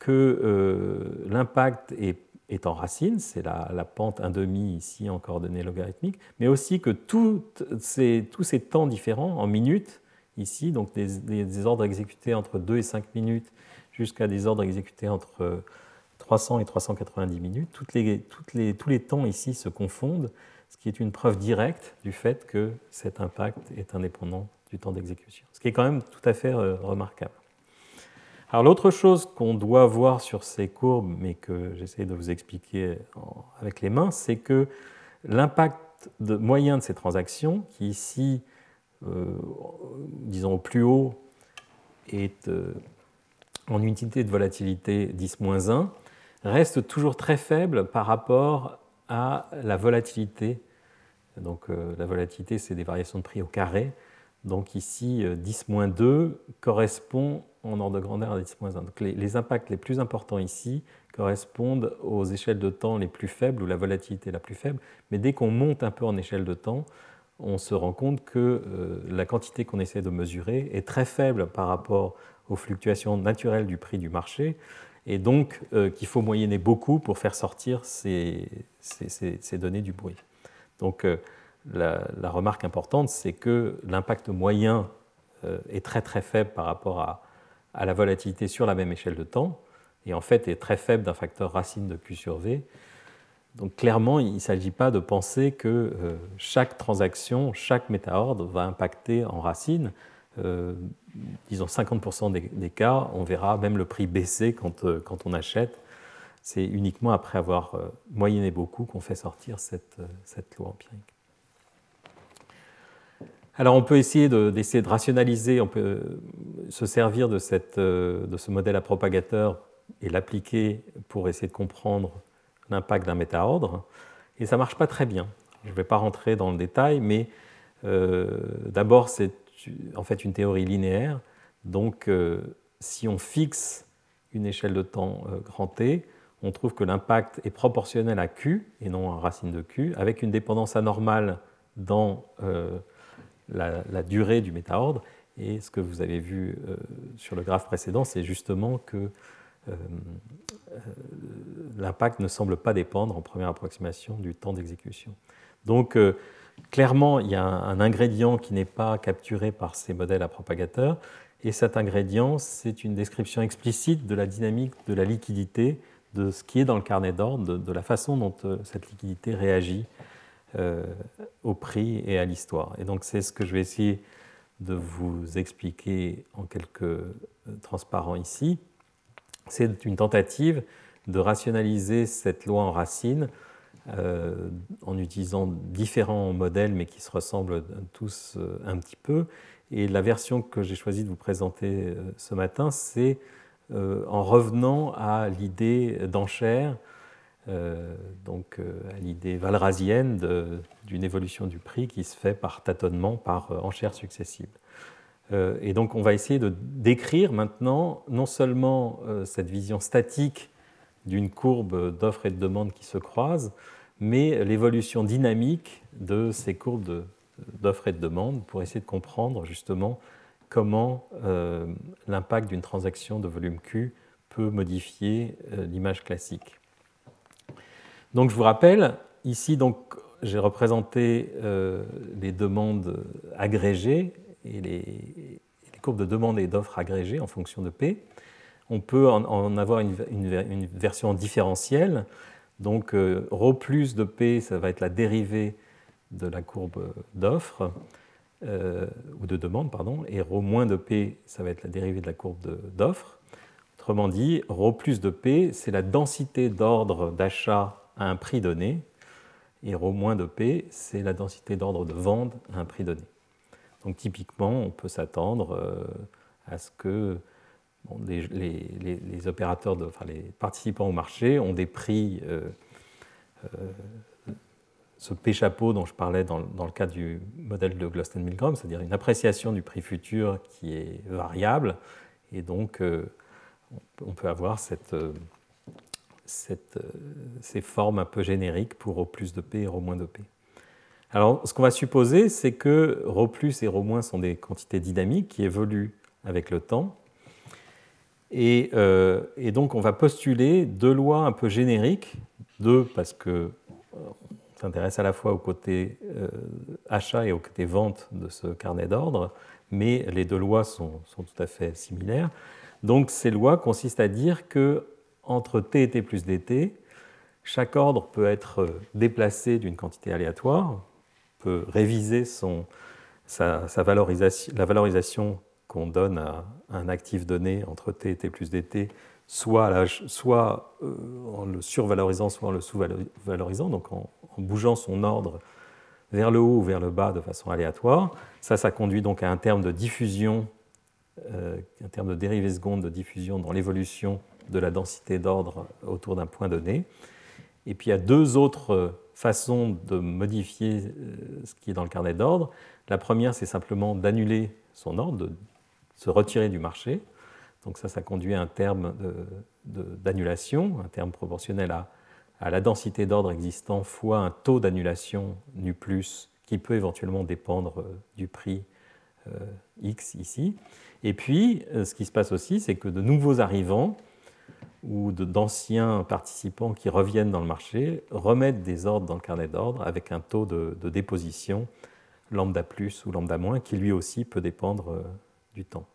B: que euh, l'impact est, en racine, c'est la, pente 1,5 ici en coordonnées logarithmiques, mais aussi que tous ces temps différents en minutes, ici, donc des, ordres exécutés entre 2 et 5 minutes jusqu'à des ordres exécutés entre 300 et 390 minutes, les, les, tous les temps ici se confondent, ce qui est une preuve directe du fait que cet impact est indépendant du temps d'exécution, ce qui est quand même tout à fait euh, remarquable. Alors l'autre chose qu'on doit voir sur ces courbes, mais que j'essaie de vous expliquer avec les mains, c'est que l'impact moyen de ces transactions, qui ici, euh, disons au plus haut, est euh, en unité de volatilité 10-1, reste toujours très faible par rapport à la volatilité. Donc la volatilité, c'est des variations de prix au carré. Donc ici, 10-2 euh, correspond en ordre de grandeur à 10-1. Donc les, impacts les plus importants ici correspondent aux échelles de temps les plus faibles, ou la volatilité la plus faible. Mais dès qu'on monte un peu en échelle de temps, on se rend compte que euh, la quantité qu'on essaie de mesurer est très faible par rapport aux fluctuations naturelles du prix du marché, et donc euh, qu'il faut moyenner beaucoup pour faire sortir ces, données du bruit. Donc la, remarque importante, c'est que l'impact moyen euh, est très très faible par rapport à, la volatilité sur la même échelle de temps, et en fait est très faible d'un facteur racine de Q sur V. Donc clairement, il ne s'agit pas de penser que euh, chaque transaction, chaque métaordre va impacter en racine. Euh, disons 50% des, cas, on verra même le prix baisser quand, on achète. C'est uniquement après avoir moyenné beaucoup qu'on fait sortir cette loi empirique. Alors on peut essayer d'essayer de, rationaliser, on peut se servir de, euh, de ce modèle à propagateur et l'appliquer pour essayer de comprendre l'impact d'un métaordre. Et ça ne marche pas très bien. Je ne vais pas rentrer dans le détail, mais euh, d'abord c'est en fait une théorie linéaire. Donc euh, si on fixe une échelle de temps grand T, on trouve que l'impact est proportionnel à Q et non à racine de Q, avec une dépendance anormale dans la, durée du métaordre. Et ce que vous avez vu euh, sur le graphe précédent, c'est justement que euh, euh, l'impact ne semble pas dépendre en première approximation du temps d'exécution. Donc clairement, il y a un, ingrédient qui n'est pas capturé par ces modèles à propagateurs, et cet ingrédient, c'est une description explicite de la dynamique de la liquidité, de ce qui est dans le carnet d'ordre, de, la façon dont cette liquidité réagit euh, au prix et à l'histoire. Et donc c'est ce que je vais essayer de vous expliquer en quelques euh, transparents ici. C'est une tentative de rationaliser cette loi en racine euh, en utilisant différents modèles mais qui se ressemblent tous un petit peu. Et la version que j'ai choisi de vous présenter ce matin, c'est en revenant à l'idée d'enchère euh, donc euh, à l'idée valrasienne d'une évolution du prix qui se fait par tâtonnement, par euh, enchères successives. et donc on va essayer de décrire maintenant non seulement cette vision statique d'une courbe d'offres et de demandes qui se croisent, mais l'évolution dynamique de ces courbes d'offres et de demandes pour essayer de comprendre justement comment l'impact d'une transaction de volume Q peut modifier l'image classique. Donc je vous rappelle, ici donc j'ai représenté euh, les demandes agrégées et les, courbes de demande et d'offres agrégées en fonction de P. On peut en, avoir une, version différentielle. Donc euh, ρ plus de P, ça va être la dérivée de la courbe d'offres, euh, ou de demande, pardon, et ρ moins de P, ça va être la dérivée de la courbe d'offres. Autrement dit, ρ plus de P, c'est la densité d'ordre d'achat à un prix donné, et ρ moins de P, c'est la densité d'ordre de vente à un prix donné. Donc typiquement, on peut s'attendre euh, à ce que les, opérateurs, enfin, les participants au marché ont des prix, euh, euh, ce P-chapeau dont je parlais dans, le cas du modèle de Glosten-Milgram, c'est-à-dire une appréciation du prix futur qui est variable, et donc euh, on peut avoir euh, euh, ces formes un peu génériques pour O plus de P et O moins de P. Alors, ce qu'on va supposer, c'est que ρ et ρ- sont des quantités dynamiques qui évoluent avec le temps, euh, et, donc, on va postuler deux lois un peu génériques, deux parce que euh, on s'intéresse à la fois au côté euh, achat et au côté vente de ce carnet d'ordre, mais les deux lois sont, tout à fait similaires. Donc, ces lois consistent à dire que entre t et t plus dt, chaque ordre peut être déplacé d'une quantité aléatoire, peut réviser sa, la valorisation qu'on donne à un actif donné entre t et t plus dt, soit, euh, en le survalorisant, soit en le sous-valorisant, donc en, bougeant son ordre vers le haut ou vers le bas de façon aléatoire. Ça, ça conduit donc à un terme de diffusion, euh, un terme de dérivée seconde de diffusion dans l'évolution de la densité d'ordre autour d'un point donné. Et puis il y a deux autres façon de modifier euh, ce qui est dans le carnet d'ordre. La première, c'est simplement d'annuler son ordre, se retirer du marché. Donc ça, ça conduit à un terme d'annulation, un terme proportionnel à, la densité d'ordre existant fois un taux d'annulation nu plus qui peut éventuellement dépendre euh, du prix euh, X ici. Et puis, ce qui se passe aussi, c'est que de nouveaux arrivants ou d'anciens participants qui reviennent dans le marché remettent des ordres dans le carnet d'ordre avec un taux de, déposition lambda plus ou lambda moins qui lui aussi peut dépendre euh, du temps.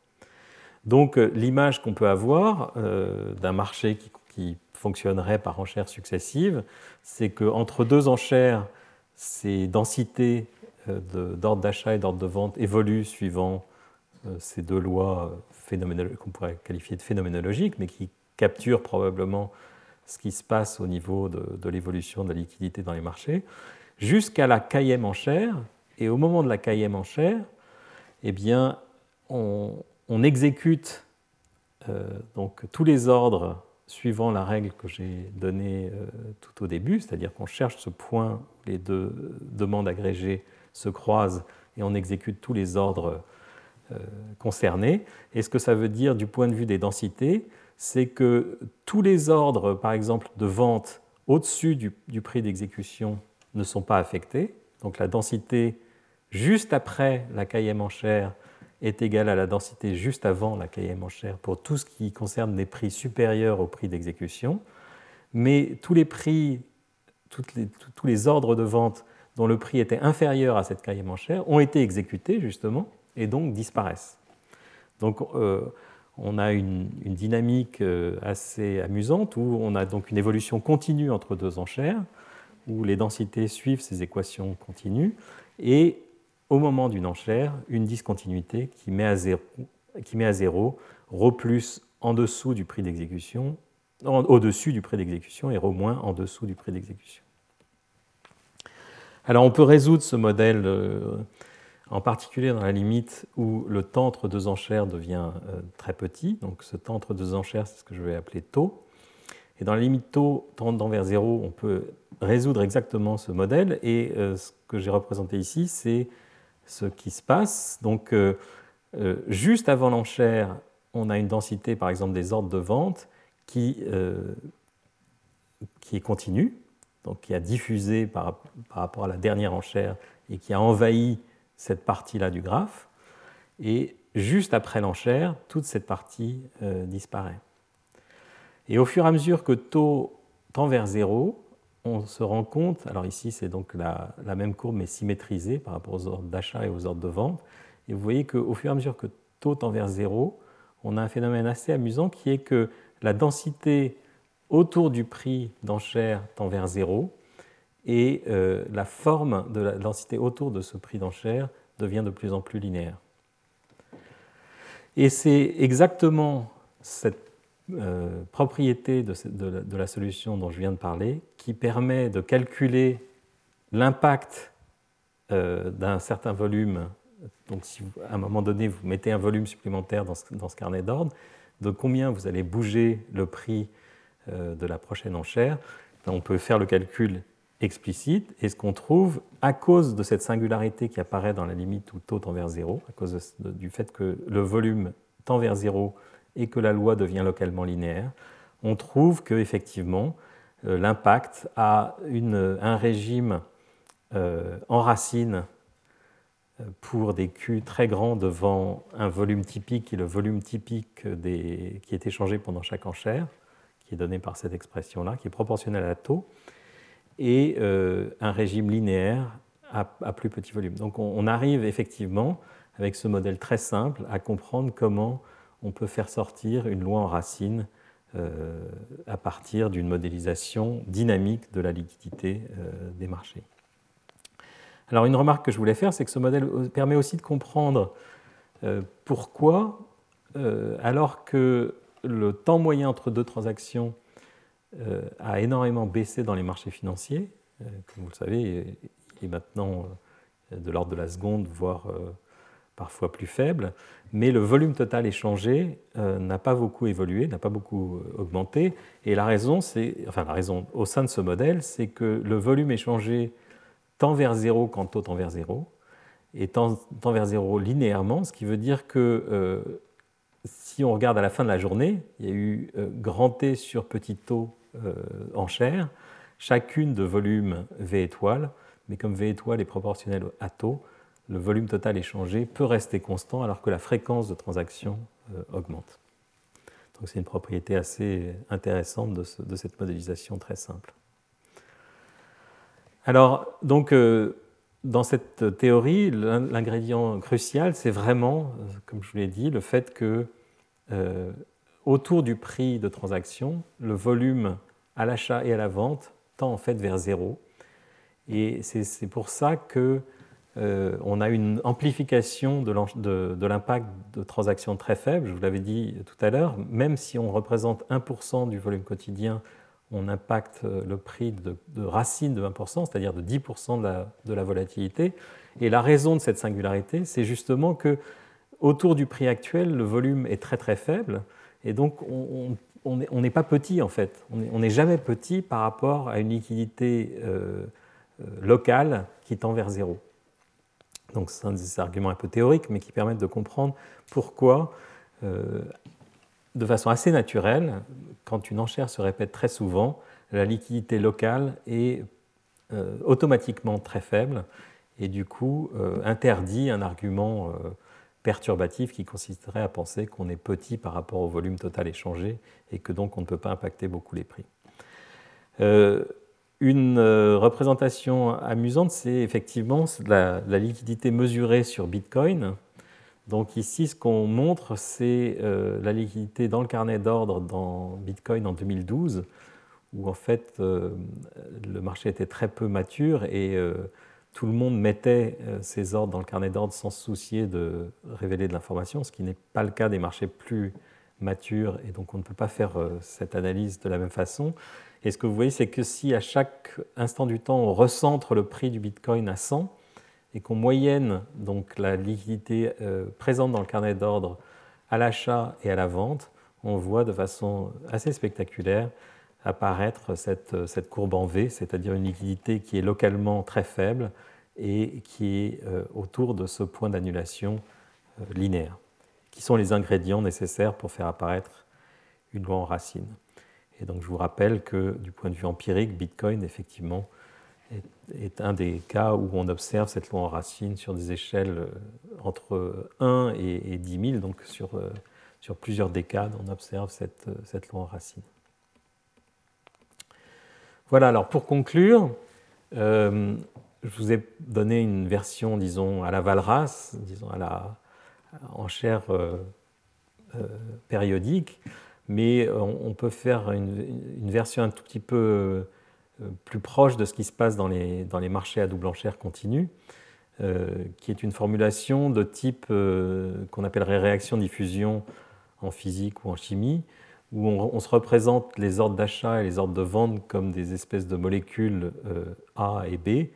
B: Donc euh, l'image qu'on peut avoir euh, d'un marché qui, fonctionnerait par enchères successives, c'est qu'entre deux enchères, ces densités d'ordre d'achat et d'ordre de vente évoluent suivant ces deux lois qu'on pourrait qualifier de phénoménologiques, mais qui capture probablement ce qui se passe au niveau de, l'évolution de la liquidité dans les marchés, jusqu'à la caillème enchère. Et au moment de la caillème enchère, eh bien, on, exécute euh, donc, tous les ordres suivant la règle que j'ai donnée euh, tout au début, c'est-à-dire qu'on cherche ce point, les deux demandes agrégées se croisent et on exécute tous les ordres euh, concernés. Et ce que ça veut dire du point de vue des densités, c'est que tous les ordres, par exemple, de vente au-dessus du, prix d'exécution ne sont pas affectés. Donc la densité juste après la cahier enchère est égale à la densité juste avant la cahier enchère pour tout ce qui concerne les prix supérieurs au prix d'exécution. Mais tous les prix, tous les ordres de vente dont le prix était inférieur à cette cahier enchère ont été exécutés justement et donc disparaissent. Donc euh, on a une, dynamique euh, assez amusante où on a donc une évolution continue entre deux enchères, où les densités suivent ces équations continues, et au moment d'une enchère, une discontinuité qui met à zéro, qui met à zéro ρ plus en dessous du prix d'exécution, au-dessus du prix d'exécution et ρ moins en dessous du prix d'exécution. Alors on peut résoudre ce modèle euh, en particulier dans la limite où le temps entre deux enchères devient euh, très petit. Donc ce temps entre deux enchères, c'est ce que je vais appeler taux. Et dans la limite taux tendant vers zéro, on peut résoudre exactement ce modèle. Et euh, ce que j'ai représenté ici, c'est ce qui se passe. Donc euh, juste avant l'enchère, on a une densité, par exemple, des ordres de vente qui, qui est continue, donc qui a diffusé par, par rapport à la dernière enchère et qui a envahi cette partie-là du graphe, et juste après l'enchère, toute cette partie euh, disparaît. Et au fur et à mesure que taux tend vers zéro, on se rend compte, alors ici c'est donc la, même courbe mais symétrisée par rapport aux ordres d'achat et aux ordres de vente, et vous voyez qu'au fur et à mesure que taux tend vers zéro, on a un phénomène assez amusant qui est que la densité autour du prix d'enchère tend vers zéro, et euh, la forme de la densité autour de ce prix d'enchère devient de plus en plus linéaire. Et c'est exactement cette euh, propriété de, la, solution dont je viens de parler qui permet de calculer l'impact euh, d'un certain volume. Donc si à un moment donné vous mettez un volume supplémentaire dans ce, carnet d'ordre, de combien vous allez bouger le prix de la prochaine enchère, on peut faire le calcul explicite. Et ce qu'on trouve, à cause de cette singularité qui apparaît dans la limite où taux tend vers zéro, à cause du fait que le volume tend vers zéro et que la loi devient localement linéaire, on trouve qu'effectivement, euh, l'impact a un régime euh, en racine euh, pour des Q très grands devant un volume typique qui est le volume typique qui est échangé pendant chaque enchère, qui est donné par cette expression-là, qui est proportionnel à taux, et un régime linéaire à, plus petit volume. Donc on, arrive effectivement, avec ce modèle très simple, à comprendre comment on peut faire sortir une loi en racine euh, à partir d'une modélisation dynamique de la liquidité euh, des marchés. Alors une remarque que je voulais faire, c'est que ce modèle permet aussi de comprendre euh, pourquoi, alors que le temps moyen entre deux transactions a énormément baissé dans les marchés financiers, comme vous le savez, il est maintenant de l'ordre de la seconde, voire parfois plus faible, mais le volume total échangé euh, n'a pas beaucoup évolué, n'a pas beaucoup euh, augmenté. Et la raison, c'est, enfin la raison au sein de ce modèle, c'est que le volume échangé tend vers zéro quand taux tend vers zéro, et tend, vers zéro linéairement, ce qui veut dire que euh, si on regarde à la fin de la journée, il y a eu grand T sur petit taux en chair, chacune de volume V étoile, mais comme V étoile est proportionnel à taux, le volume total échangé peut rester constant alors que la fréquence de transaction euh, augmente. Donc c'est une propriété assez intéressante de, cette modélisation très simple. Alors, donc, euh, dans cette théorie, l'ingrédient crucial, c'est vraiment, euh, comme je vous l'ai dit, le fait que autour du prix de transaction, le volume à l'achat et à la vente tend en fait vers zéro. Et c'est pour ça que euh, on a une amplification de l'impact de transactions très faibles, je vous l'avais dit tout à l'heure, même si on représente 1% du volume quotidien, on impacte euh, le prix de, racine de 20%, c'est-à-dire de 10% de la, volatilité. Et la raison de cette singularité, c'est justement que autour du prix actuel, le volume est très très faible, et donc on n'est pas petit en fait. On n'est jamais petit par rapport à une liquidité euh, locale qui tend vers zéro. Donc c'est un des arguments un peu théoriques, mais qui permettent de comprendre pourquoi, euh, de façon assez naturelle, quand une enchère se répète très souvent, la liquidité locale est euh, automatiquement très faible et du coup euh, interdit un argument perturbatif qui consisterait à penser qu'on est petit par rapport au volume total échangé et que donc on ne peut pas impacter beaucoup les prix. Une euh, représentation amusante, c'est effectivement la, liquidité mesurée sur Bitcoin. Donc ici, ce qu'on montre, c'est euh, la liquidité dans le carnet d'ordre dans Bitcoin en 2012, où en fait euh, le marché était très peu mature et tout le monde mettait ses ordres dans le carnet d'ordre sans se soucier de révéler de l'information, ce qui n'est pas le cas des marchés plus matures, et donc on ne peut pas faire cette analyse de la même façon. Et ce que vous voyez, c'est que si à chaque instant du temps, on recentre le prix du Bitcoin à 100 et qu'on moyenne donc la liquidité euh, présente dans le carnet d'ordre à l'achat et à la vente, on voit de façon assez spectaculaire apparaître cette, cette courbe en V, c'est-à-dire une liquidité qui est localement très faible et qui est euh, autour de ce point d'annulation euh, linéaire, qui sont les ingrédients nécessaires pour faire apparaître une loi en racine. Et donc je vous rappelle que du point de vue empirique, Bitcoin, effectivement, est, un des cas où on observe cette loi en racine sur des échelles euh, entre 1 et, 10 000, donc sur, euh, sur plusieurs décades, on observe cette, euh, cette loi en racine. Voilà, alors pour conclure, je vous ai donné une version, disons, à la Valras, disons, à la enchère périodique mais euh, on peut faire une, version un tout petit peu euh, plus proche de ce qui se passe dans les, dans les marchés à double enchère continue, euh, qui est une formulation de type qu'on appellerait réaction-diffusion en physique ou en chimie, où on, se représente les ordres d'achat et les ordres de vente comme des espèces de molécules A et B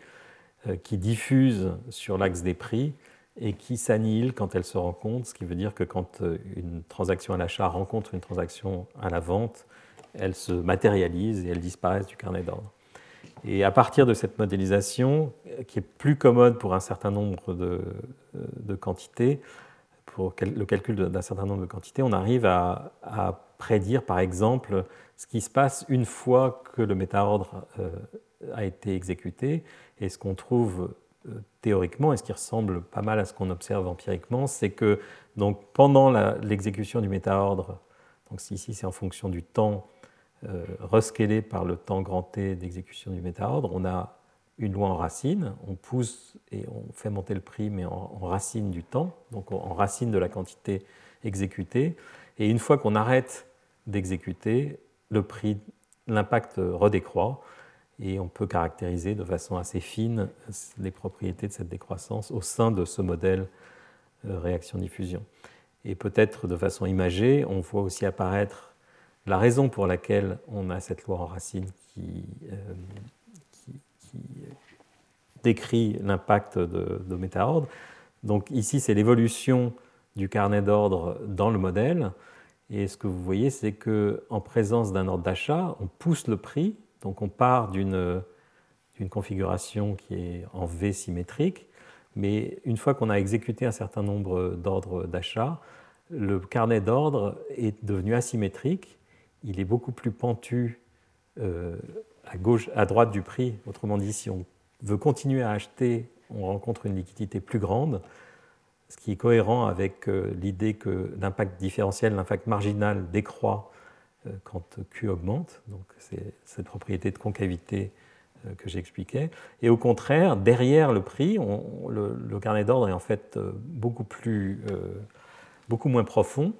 B: qui diffusent sur l'axe des prix et qui s'annihile quand elle se rencontre, ce qui veut dire que quand euh, une transaction à l'achat rencontre une transaction à la vente, elle se matérialise et elle disparaissent du carnet d'ordre. Et à partir de cette modélisation, qui est plus commode pour un certain nombre de, quantités, pour le calcul d'un certain nombre de quantités, on arrive à, prédire, par exemple, ce qui se passe une fois que le métaordre euh, a été exécuté. Et ce qu'on trouve euh, théoriquement, et ce qui ressemble pas mal à ce qu'on observe empiriquement, c'est que pendant l'exécution du métaordre, ici c'est en fonction du temps euh, rescalé par le temps grand T d'exécution du métaordre, on a une loi en racine, on pousse et on fait monter le prix, mais en, racine du temps, donc en racine de la quantité exécutée. Et une fois qu'on arrête d'exécuter, l'impact redécroît, et on peut caractériser de façon assez fine les propriétés de cette décroissance au sein de ce modèle euh, réaction-diffusion. Et peut-être de façon imagée, on voit aussi apparaître la raison pour laquelle on a cette loi en racine qui, euh, décrit l'impact de, de métaordre. Donc ici, c'est l'évolution du carnet d'ordre dans le modèle. Et ce que vous voyez, c'est qu'en présence d'un ordre d'achat, on pousse le prix. Donc on part d'une configuration qui est en V symétrique. Mais une fois qu'on a exécuté un certain nombre d'ordres d'achat, le carnet d'ordre est devenu asymétrique il est beaucoup plus pentu euh, à, droite du prix. Autrement dit, si on veut continuer à acheter, on rencontre une liquidité plus grande, ce qui est cohérent avec euh, l'idée que l'impact différentiel, l'impact marginal décroît quand Q augmente. Donc c'est cette propriété de concavité que j'expliquais. Et au contraire, derrière le prix, le, carnet d'ordre est en fait beaucoup, plus, beaucoup moins profond,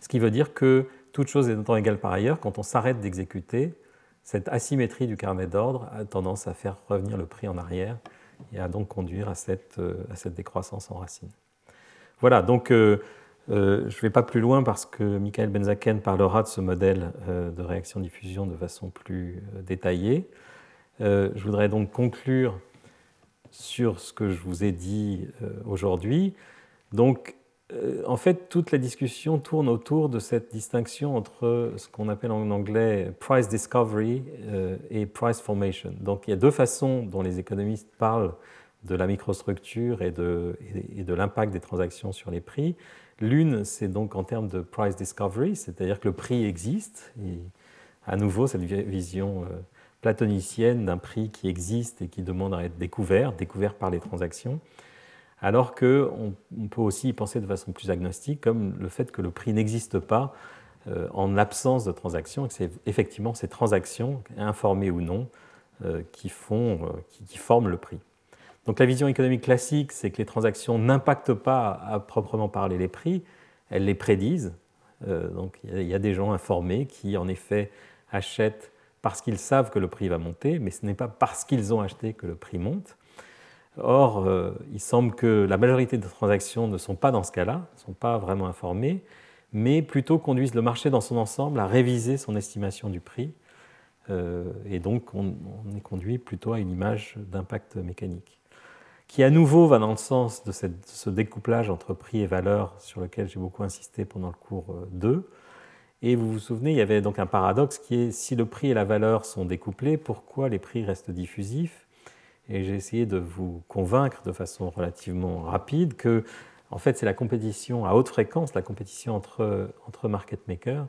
B: ce qui veut dire que toute chose étant égale par ailleurs, quand on s'arrête d'exécuter, cette asymétrie du carnet d'ordre a tendance à faire revenir le prix en arrière et à donc conduire à cette, euh, décroissance en racine. Voilà, donc euh, euh, je ne vais pas plus loin parce que Michael Benzaken parlera de ce modèle de réaction-diffusion de façon plus détaillée. je voudrais donc conclure sur ce que je vous ai dit aujourd'hui. Donc, euh, en fait, toute la discussion tourne autour de cette distinction entre ce qu'on appelle en anglais price discovery euh, et price formation. Donc, il y a deux façons dont les économistes parlent de la microstructure et de, l'impact des transactions sur les prix. L'une, c'est donc en termes de price discovery, c'est-à-dire que le prix existe. Et à nouveau, cette vision euh, platonicienne d'un prix qui existe et qui demande à être découvert, découvert par les transactions alors qu'on on peut aussi y penser de façon plus agnostique, comme le fait que le prix n'existe pas euh, en absence de transactions, et que c'est effectivement ces transactions, informées ou non, euh, qui, forment le prix. Donc la vision économique classique, c'est que les transactions n'impactent pas à proprement parler les prix, elles les prédisent. donc il y, a des gens informés qui, en effet, achètent parce qu'ils savent que le prix va monter, mais ce n'est pas parce qu'ils ont acheté que le prix monte. Or, euh, il semble que la majorité des transactions ne sont pas dans ce cas-là, ne sont pas vraiment informées, mais plutôt conduisent le marché dans son ensemble à réviser son estimation du prix. Euh, et donc, on, est conduit plutôt à une image d'impact mécanique, qui à nouveau va dans le sens de, ce découplage entre prix et valeur sur lequel j'ai beaucoup insisté pendant le cours 2. Euh, et vous vous souvenez, il y avait donc un paradoxe qui est si le prix et la valeur sont découplés, pourquoi les prix restent diffusifs? Et j'ai essayé de vous convaincre de façon relativement rapide que, en fait, c'est la compétition à haute fréquence, la compétition entre, entre market makers,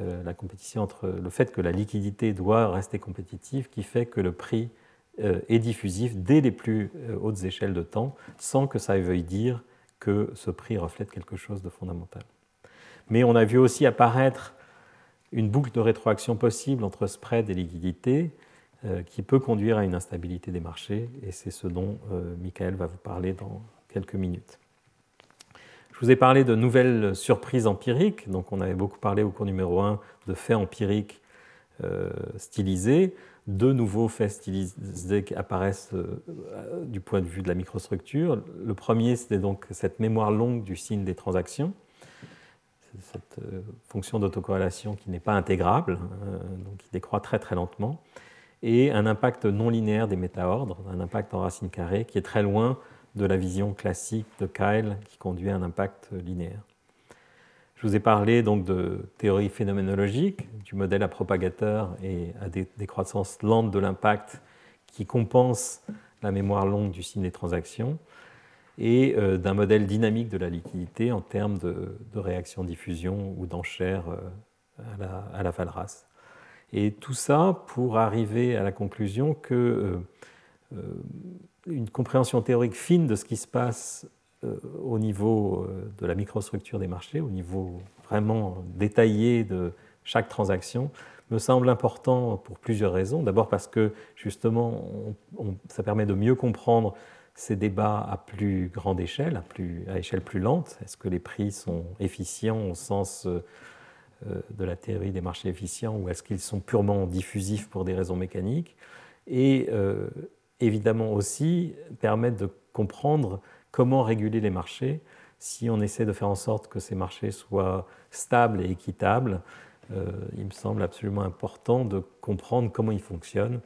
B: euh, la compétition entre le fait que la liquidité doit rester compétitive qui fait que le prix est diffusif dès les plus euh, hautes échelles de temps, sans que ça veuille dire que ce prix reflète quelque chose de fondamental. Mais on a vu aussi apparaître une boucle de rétroaction possible entre spread et liquidité, euh, qui peut conduire à une instabilité des marchés, et c'est ce dont euh, Michael va vous parler dans quelques minutes. Je vous ai parlé de nouvelles surprises empiriques, donc on avait beaucoup parlé au cours numéro 1 de faits empiriques euh, stylisés, deux nouveaux faits stylisés qui apparaissent du point de vue de la microstructure. Le premier, c'était donc cette mémoire longue du signe des transactions, cette fonction d'autocorrélation qui n'est pas intégrable, donc qui décroît très très lentement et un impact non linéaire des métaordres, un impact en racine carrée qui est très loin de la vision classique de Kyle qui conduit à un impact linéaire. Je vous ai parlé donc de théorie phénoménologique, du modèle à propagateur et à décroissance lente de l'impact qui compense la mémoire longue du signe des transactions, et euh, d'un modèle dynamique de la liquidité en termes de, réaction-diffusion ou d'enchère euh, à, la, à Et tout ça pour arriver à la conclusion que euh, une compréhension théorique fine de ce qui se passe au niveau de la microstructure des marchés, au niveau vraiment détaillé de chaque transaction, me semble important pour plusieurs raisons. D'abord parce que justement, ça permet de mieux comprendre ces débats à plus grande échelle, à, plus, à échelle plus lente. Est-ce que les prix sont efficients au sens euh, de la théorie des marchés efficients ou est-ce qu'ils sont purement diffusifs pour des raisons mécaniques? Et euh, évidemment aussi permettre de comprendre comment réguler les marchés si on essaie de faire en sorte que ces marchés soient stables et équitables euh, il me semble absolument important de comprendre comment ils fonctionnent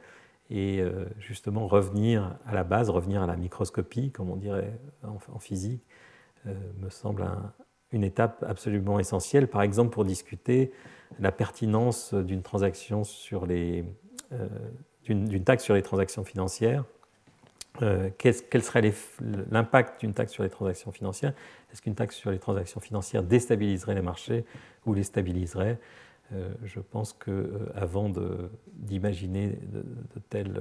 B: et euh, justement revenir à la base, revenir à la microscopie, comme on dirait en, physique, euh, me semble une étape absolument essentielle, par exemple pour discuter la pertinence d'une transaction sur les, d'une taxe sur les transactions financières. Quel serait l'impact d'une taxe sur les transactions financières? Est-ce qu'une taxe sur les transactions financières déstabiliserait les marchés ou les stabiliserait? Euh, je pense qu'avant euh, d'imaginer de, telles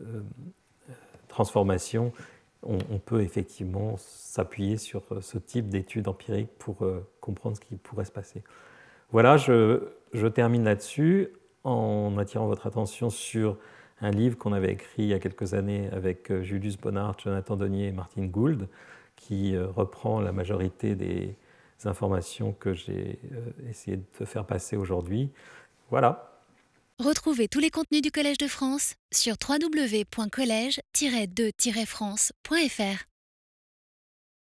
B: euh, transformations, on, peut effectivement s'appuyer sur ce type d'études empiriques pour comprendre ce qui pourrait se passer. Voilà, je termine là-dessus en attirant votre attention sur un livre qu'on avait écrit il y a quelques années avec Julius Bonnard, Jonathan Donnier et Martin Gould, qui reprend la majorité des, informations que j'ai euh, essayé de faire passer aujourd'hui. Voilà.
A: Retrouvez tous les contenus du Collège de France sur www.colège-2-france.fr.